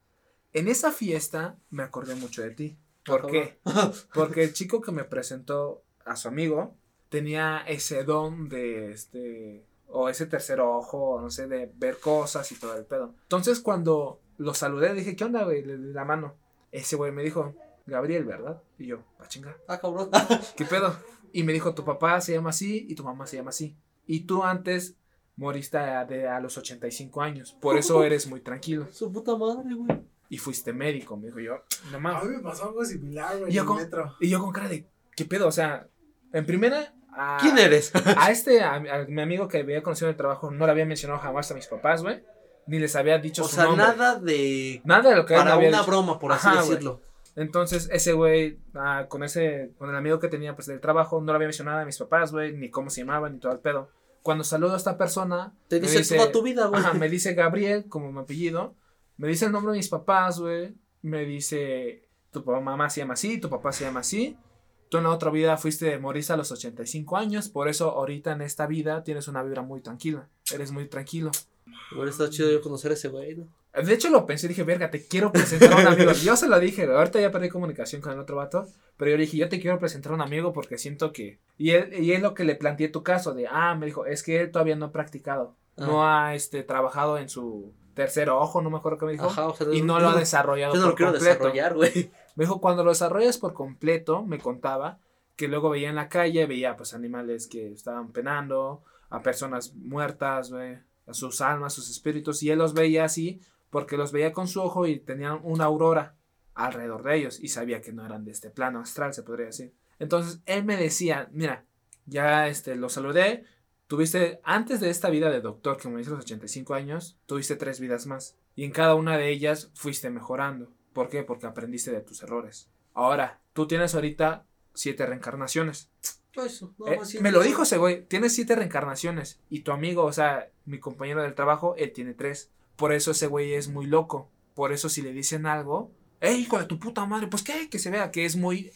En esa fiesta me acordé mucho de ti. ¿Por qué? Porque el chico que me presentó a su amigo tenía ese don de este o ese tercer ojo, no sé, de ver cosas y todo el pedo. Entonces cuando lo saludé dije, ¿qué onda, güey? Le di la mano. Ese güey me dijo, Gabriel, ¿verdad? Y yo, a chingar, Ah, cabrón. ¿qué pedo? Y me dijo, tu papá se llama así y tu mamá se llama así. Y tú antes moriste a, de, a los 85 años. Por eso eres muy tranquilo. Su puta madre, güey. Y fuiste médico, me dijo yo, no A mames. mí me pasó algo similar, güey, Y yo con- metro. Y yo con cara de, ¿qué pedo? O sea, en primera... a- ¿Quién eres? A este, a, a mi amigo que había conocido en el trabajo, no le había mencionado jamás a mis papás, güey. Ni les había dicho O su sea, nombre. nada de. Nada de lo que Para había una dicho. broma, por así Ajá, decirlo. Entonces, ese güey, ah, con ese, con el amigo que tenía, pues, del trabajo, no le había mencionado a mis papás, güey, ni cómo se llamaban, ni todo el pedo. Cuando saludo a esta persona, Te me dice, toda tu vida, güey. Me dice Gabriel, como mi apellido. Me dice el nombre de mis papás, güey. Me dice, tu papá, mamá se llama así, tu papá se llama así. Tú en la otra vida fuiste morista a los 85 años, por eso ahorita en esta vida tienes una vibra muy tranquila. Eres muy tranquilo. Hubiera estado chido yo conocer a ese güey, ¿no? De hecho lo pensé y dije, verga, te quiero presentar a un amigo. Yo se lo dije, ahorita ya perdí comunicación con el otro vato, pero yo le dije, yo te quiero presentar a un amigo porque siento que... Y, él, y es lo que le planteé tu caso, de, ah, me dijo, es que él todavía no ha practicado, no ha este, trabajado en su tercer ojo, no me acuerdo qué me dijo, Ajá, o sea, y no yo lo ha desarrollado Yo no por lo quiero completo. desarrollar, güey. Me dijo, cuando lo desarrollas por completo, me contaba que luego veía en la calle, veía pues animales que estaban penando, a personas muertas, güey, a sus almas, sus espíritus, y él los veía así porque los veía con su ojo y tenían una aurora alrededor de ellos y sabía que no eran de este plano astral, se podría decir. Entonces él me decía, mira, ya este, lo saludé, tuviste, antes de esta vida de doctor que me hizo los 85 años, tuviste tres vidas más y en cada una de ellas fuiste mejorando. ¿Por qué? Porque aprendiste de tus errores. Ahora, tú tienes ahorita siete reencarnaciones. Eso, no, Eh, me lo no. dijo ese güey, tienes siete reencarnaciones y tu amigo, o sea, mi compañero del trabajo, él tiene tres. Por eso ese güey es muy loco. Por eso si le dicen algo, ¡Ey, hijo de tu puta madre! Pues qué, que se vea que es muy...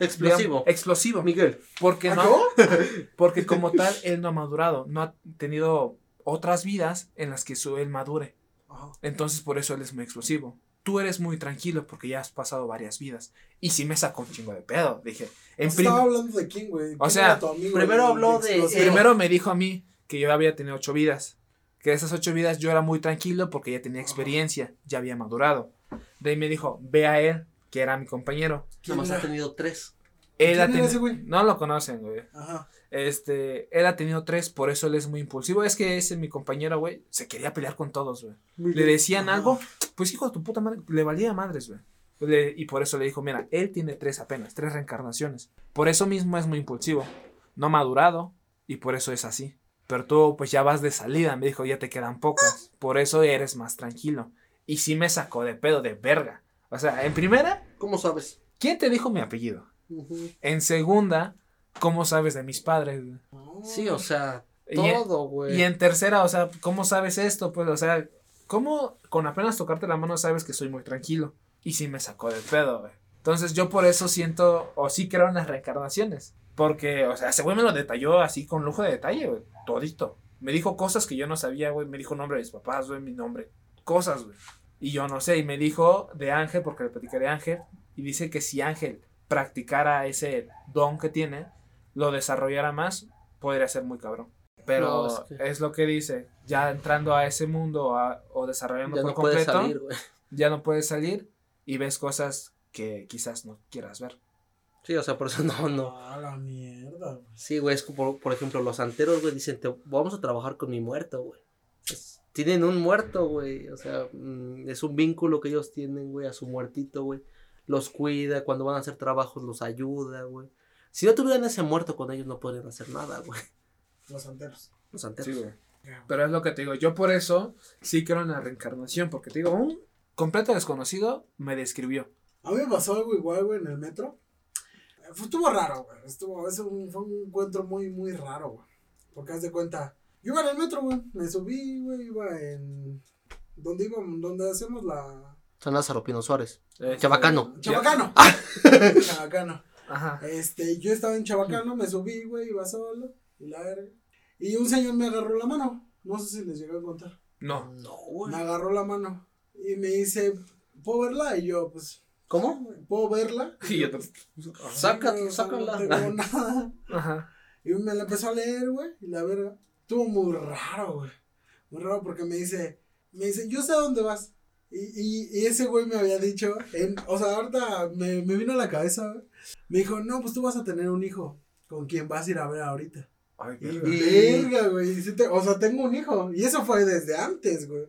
Explosivo. digamos, explosivo. Miguel. Porque no, ¿Acabó? porque como tal, él no ha madurado, no ha tenido otras vidas en las que su, él madure. Ajá. Entonces por eso él es muy explosivo. Tú eres muy tranquilo porque ya has pasado varias vidas. Y sí me sacó un chingo de pedo. Dije, en prim- Estaba hablando de quién, güey. ¿Quién sea, era tu amigo, primero el habló de- explosivo? primero me dijo a mí que yo había tenido ocho vidas. Que de esas ocho vidas yo era muy tranquilo porque ya tenía experiencia, ya había madurado. De ahí me dijo, ve a él, que era mi compañero. ¿Quién Nada más ha tenido tres. Él ¿Quién ha era teni- ese güey? No lo conocen, güey. Ajá. Este, él ha tenido tres, por eso él es muy impulsivo. Es que ese mi compañero, güey, se quería pelear con todos, güey. Le decían algo, pues hijo de tu puta madre, le valía madres, güey. Le- y por eso le dijo, mira, él tiene tres apenas, tres reencarnaciones. Por eso mismo es muy impulsivo, no madurado, y por eso es así. Pero tú, pues ya vas de salida, me dijo, ya te quedan pocas. Por eso eres más tranquilo. Y sí me sacó de pedo, de verga. O sea, en primera, ¿Cómo sabes? ¿quién te dijo mi apellido? En segunda, ¿cómo sabes de mis padres? Sí, o sea, Y todo, güey. Y en tercera, o sea, ¿cómo sabes esto? Pues, o sea, ¿cómo con apenas tocarte la mano sabes que soy muy tranquilo? Y sí me sacó del pedo, güey. Entonces yo por eso siento, o sí creo en las reencarnaciones. Porque, o sea, ese güey me lo detalló así con lujo de detalle, güey. Todito. Me dijo cosas que yo no sabía, güey. Me dijo nombre de mis papás, güey, mi nombre. Cosas, güey. Y yo no sé. Y me dijo de Ángel, porque le platiqué de Ángel. Y dice que si Ángel practicara ese don que tiene, lo desarrollara más, podría ser muy cabrón. Pero No, es, lo que dice, ya entrando a ese mundo a- o desarrollando ya por no puedes completo, salir, ya no puedes salir y ves cosas que quizás no quieras ver. Sí, o sea, por eso no, no. A la mierda, güey. Sí, güey, es como, por ejemplo, los santeros, güey, dicen, te, vamos a trabajar con mi muerto, güey. Es- tienen un muerto, güey, o sea, mm, es un vínculo que ellos tienen, güey, a su muertito, güey. Los cuida, cuando van a hacer trabajos los ayuda, güey. Si no tuvieran ese muerto con ellos no podrían hacer nada, güey. Los santeros. Los santeros. güey. Pero es lo que te digo, yo por eso sí creo en la reencarnación, porque te digo, un completo desconocido me describió. A mí me pasó algo igual, güey, en el metro. Eh, estuvo raro, güey. Estuvo, ese un- fue un encuentro muy, muy raro, güey. Porque haz de cuenta, yo iba en el metro, güey. Me subí, güey, iba en. ¿Dónde íbamos? Donde hacemos la. San Lázaro, Pino Suárez. Este, Chabacano. Chabacano. Chabacano. Ajá. Este, yo estaba en Chabacano, me subí, güey, iba solo. Y la verga. Y un señor me agarró la mano. No sé si les llegué a contar. No. No, güey. Me agarró la mano. Y me dice, ¿puedo verla? Y yo, pues. ¿Cómo? ¿Puedo verla? Y yo Saca, Sí, güey, o sea, sácala. No tengo nada. Ajá. Y me la empezó a leer, güey. Y la verga. Estuvo muy raro, güey. Muy raro porque me dice, me dice, yo sé a dónde vas. Y, y, y ese güey me había dicho, en, o sea, ahorita me, me vino a la cabeza. Me dijo, no, pues tú vas a tener un hijo con quien vas a ir a ver ahorita. Ay, Y verga. Y- verga, güey. o sea, tengo un hijo. Y eso fue desde antes, güey.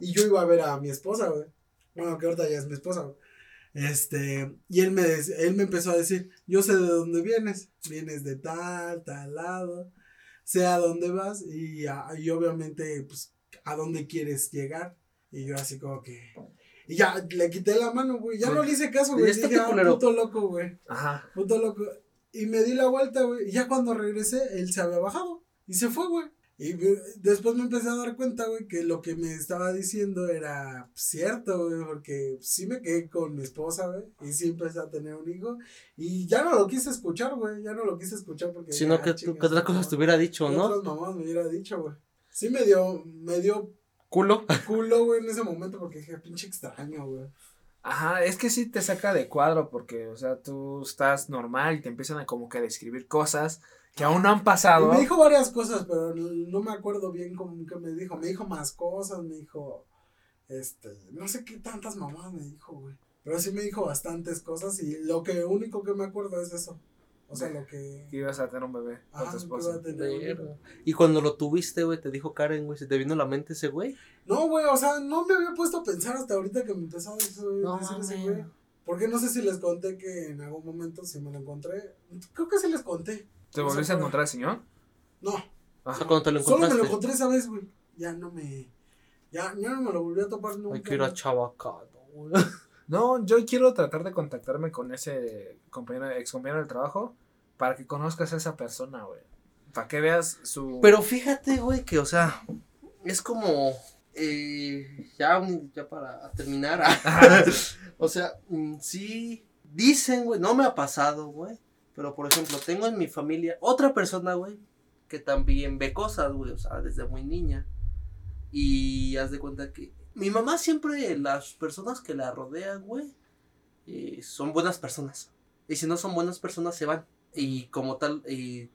Y yo iba a ver a mi esposa, güey. Bueno, que ahorita ya es mi esposa, güey. Este, y él me, él me empezó a decir, yo sé de dónde vienes. Vienes de tal, tal lado. Sé a dónde vas y, a- y obviamente, pues, a dónde quieres llegar. Y yo así como que... Y ya, le quité la mano, güey. Ya Sí. no le hice caso, güey. este Dije, ah, puto loco, güey. Ajá. Puto loco. Y me di la vuelta, güey. Y ya cuando regresé, él se había bajado. Y se fue, güey. Y después me empecé a dar cuenta, güey, que lo que me estaba diciendo era cierto, güey. Porque sí me quedé con mi esposa, güey. Y sí empecé a tener un hijo. Y ya no lo quise escuchar, güey. Ya no lo quise escuchar porque. Sino ah, que, chingas, que otras cosas no. te hubiera dicho, ¿Qué ¿no? otras mamás me hubiera dicho, güey. Sí me dio, me dio Culo. culo, güey, en ese momento porque dije, pinche extraño, güey. Ajá, es que sí te saca de cuadro porque, o sea, tú estás normal y te empiezan a como que describir cosas que aún no han Y pasado. me dijo varias cosas, pero no, no me acuerdo bien cómo que me dijo. Me dijo más cosas, me dijo, este, no sé qué tantas mamás me dijo, güey. Pero sí me dijo bastantes cosas y lo que único que me acuerdo es eso. O sea, lo que... que ibas a tener un bebé con Ajá, tu que iba esposa. a tener un hijo. Verga. Y cuando lo tuviste, güey, te dijo Karen, güey, ¿se te vino a la mente ese güey? No, güey, o sea, no me había puesto a pensar hasta ahorita que me empezó a decir, No decir ese güey. Porque no sé si les conté que en algún momento si me lo encontré. Creo que sí les conté. ¿Te volviste a encontrar al señor? No, Ajá. cuando te lo solo me encontraste. lo encontré esa vez, güey. Ya no me... Ya, ya no me lo volví a topar nunca. Hay que ir a. Chabacano, güey. No, yo quiero tratar de contactarme con ese compañero, ex compañero del trabajo para que conozcas a esa persona, güey. Para que veas su... Pero fíjate, güey, que, o sea, es como. eh, ya, ya para terminar. o sea, mm, sí. Dicen, güey, no me ha pasado, güey. Pero, por ejemplo, tengo en mi familia otra persona, güey, que también ve cosas, güey, o sea, desde muy niña. Y haz de cuenta que mi mamá siempre, las personas que la rodean, güey, eh, son buenas personas. Y si no son buenas personas, se van. Y como tal, eh,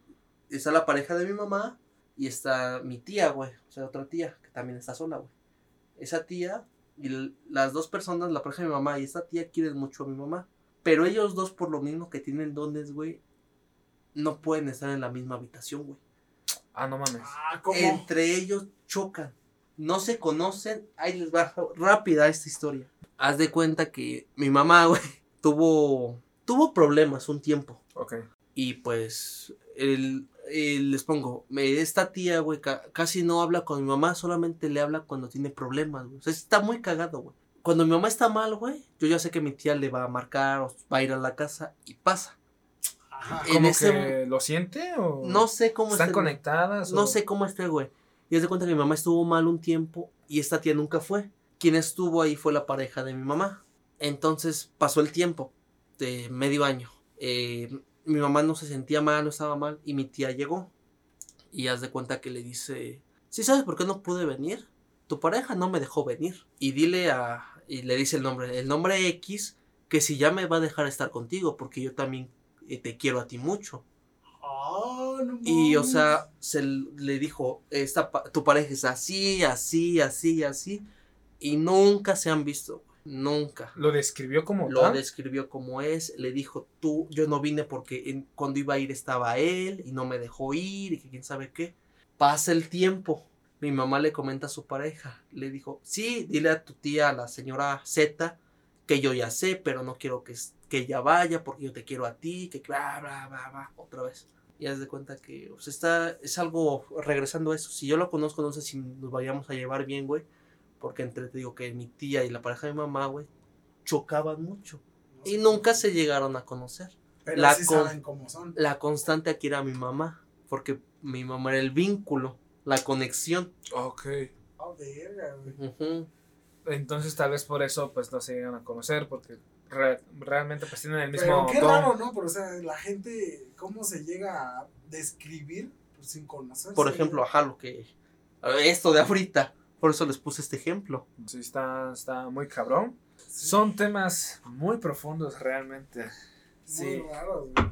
está la pareja de mi mamá y está mi tía, güey. O sea, otra tía que también está sola, güey. Esa tía y las dos personas, la pareja de mi mamá y esta tía, quieren mucho a mi mamá. Pero ellos dos, por lo mismo que tienen dones, güey, no pueden estar en la misma habitación, güey. Ah, no mames. Ah, ¿cómo? Entre ellos chocan. No se conocen. Ahí les va rápida esta historia. Haz de cuenta que mi mamá, güey, tuvo, tuvo problemas un tiempo. Ok. Y pues, el, el- les pongo, me- esta tía, güey, ca- casi no habla con mi mamá, solamente le habla cuando tiene problemas, güey. O sea, está muy cagado, güey. Cuando mi mamá está mal, güey, yo ya sé que mi tía le va a marcar o va a ir a la casa y pasa. En ¿Cómo ese que lo siente o...? No sé cómo ¿Están esté, conectadas? No o- sé cómo esté, güey. Y de cuenta que mi mamá estuvo mal un tiempo y esta tía nunca fue. Quien estuvo ahí fue la pareja de mi mamá. Entonces pasó el tiempo de medio año. Eh, mi mamá no se sentía mal, no estaba mal y mi tía llegó. Y haz de cuenta que le dice, ¿sí sabes por qué no pude venir? Tu pareja no me dejó venir. Y dile a... Y le dice el nombre, el nombre X, que si ya me va a dejar estar contigo porque yo también eh, te quiero a ti mucho. Ah, no Y, o sea, se le dijo, esta, tu pareja es así, así, así, así. Y nunca se han visto, nunca. ¿Lo describió como Lo tal? describió como es, le dijo, tú, yo no vine porque en- cuando iba a ir estaba él y no me dejó ir y que quién sabe qué. Pasa el tiempo. Mi mamá le comenta a su pareja, le dijo, sí, dile a tu tía, a la señora Z, que yo ya sé, pero no quiero que, que ella vaya porque yo te quiero a ti, que bla, bla, bla, bla, otra vez. Y haz de cuenta que o sea, está, es algo, regresando a eso, si yo lo conozco, no sé si nos vayamos a llevar bien, güey, porque entre, te digo, que mi tía y la pareja de mi mamá, güey, chocaban mucho. No Y nunca se llegaron a conocer. Pero la sí con- saben cómo son. La constante aquí era mi mamá, porque mi mamá era el vínculo, la conexión. Ok. Ah, verga, güey. Entonces tal vez por eso pues no se llegan a conocer porque re- realmente pues tienen el mismo Pero qué don. raro, ¿no? Pero, o sea, la gente, ¿cómo se llega a describir pues, sin conocerse? Por ejemplo, ajá, lo que... Esto de ahorita. Por eso les puse este ejemplo. Sí, está, está muy cabrón. Son temas muy profundos realmente. Sí, Muy raros, güey.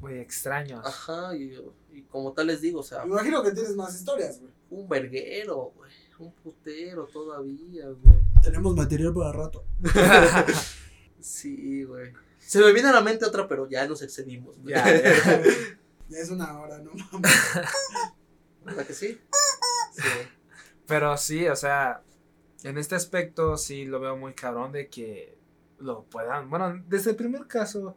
muy extraños. Ajá, y, y como tal les digo, o sea, Me imagino que tienes más historias, güey. un verguero, güey. Un putero todavía, güey. Tenemos material para rato. Sí, güey. Se me viene a la mente otra, pero ya nos excedimos. güey. Ya, ya. Ya es una hora, no mames. ¿Verdad que sí? Sí. Pero sí, o sea, en este aspecto sí lo veo muy cabrón de que lo puedan, bueno, desde el primer caso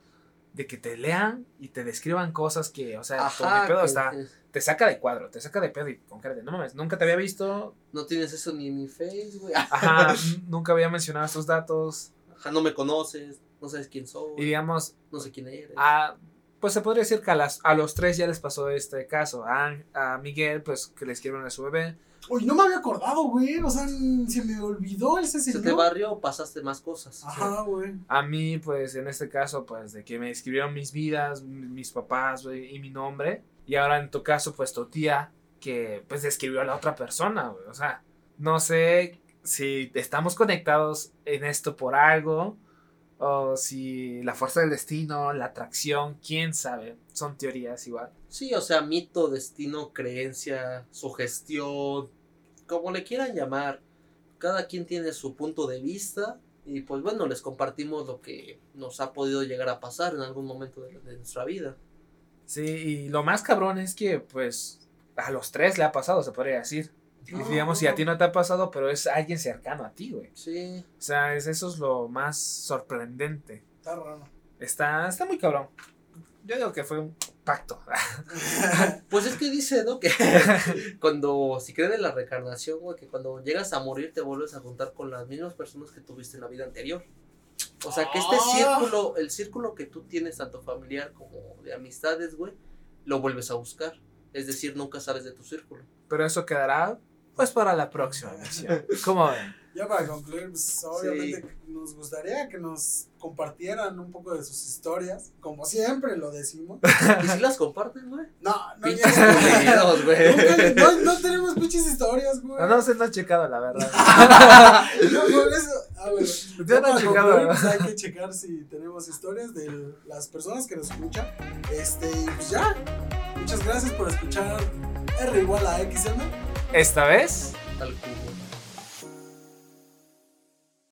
de que te lean y te describan cosas que, o sea, todo mi pedo que- está, te saca de cuadro, te saca de pedo y con cara de, no mames, nunca te había visto, No tienes eso ni en mi face, güey. ajá, nunca había mencionado estos datos Ajá, no me conoces, no sabes quién soy, y digamos, no sé quién eres. a, pues se podría decir que a, las, a los tres ya les pasó este caso, a, a Miguel, pues que le escribieron a su bebé, Uy, no me había acordado, güey. O sea, se me olvidó ese Se señor. te barrió, pasaste más cosas. Ajá, güey. A mí, pues, en este caso, pues, de que me escribieron mis vidas, mis papás, güey, y mi nombre. Y ahora en tu caso, pues, tu tía, que, pues, describió a la otra persona, güey. O sea, no sé si estamos conectados en esto por algo, o si la fuerza del destino, la atracción, quién sabe. Son teorías igual. Sí, o sea, mito, destino, creencia, sugestión, como le quieran llamar. Cada quien tiene su punto de vista y pues bueno, les compartimos lo que nos ha podido llegar a pasar en algún momento de, de nuestra vida. Sí, y lo más cabrón es que, pues, a los tres le ha pasado, se podría decir. Y No, digamos, si a ti no te ha pasado, pero es alguien cercano a ti, güey. Sí, O sea, es, eso es lo más sorprendente. Está raro. Está, está muy cabrón. Yo digo que fue un pacto. pues es que dice, ¿no? Que cuando, si creen en la reencarnación, güey, que cuando llegas a morir te vuelves a juntar con las mismas personas que tuviste en la vida anterior. O sea, que este Ah. círculo, el círculo que tú tienes, tanto familiar como de amistades, güey, lo vuelves a buscar. Es decir, nunca sales de tu círculo. Pero eso quedará pues para la próxima emisión. ¿Cómo ven? Ya para concluir, pues obviamente nos gustaría que nos compartieran un poco de sus historias, como siempre lo decimos. ¿Y si las comparten, güey? No, no, Pinches ya- culeros, güey. No, no tenemos pinches historias, güey. No, no se han checado, la verdad. No, por eso. Ah, bueno. Ya no checado, concluir, ¿verdad? pues, hay que checar si tenemos historias de las personas que nos escuchan. Este, y pues ya. Muchas gracias por escuchar R igual a XM. Esta vez.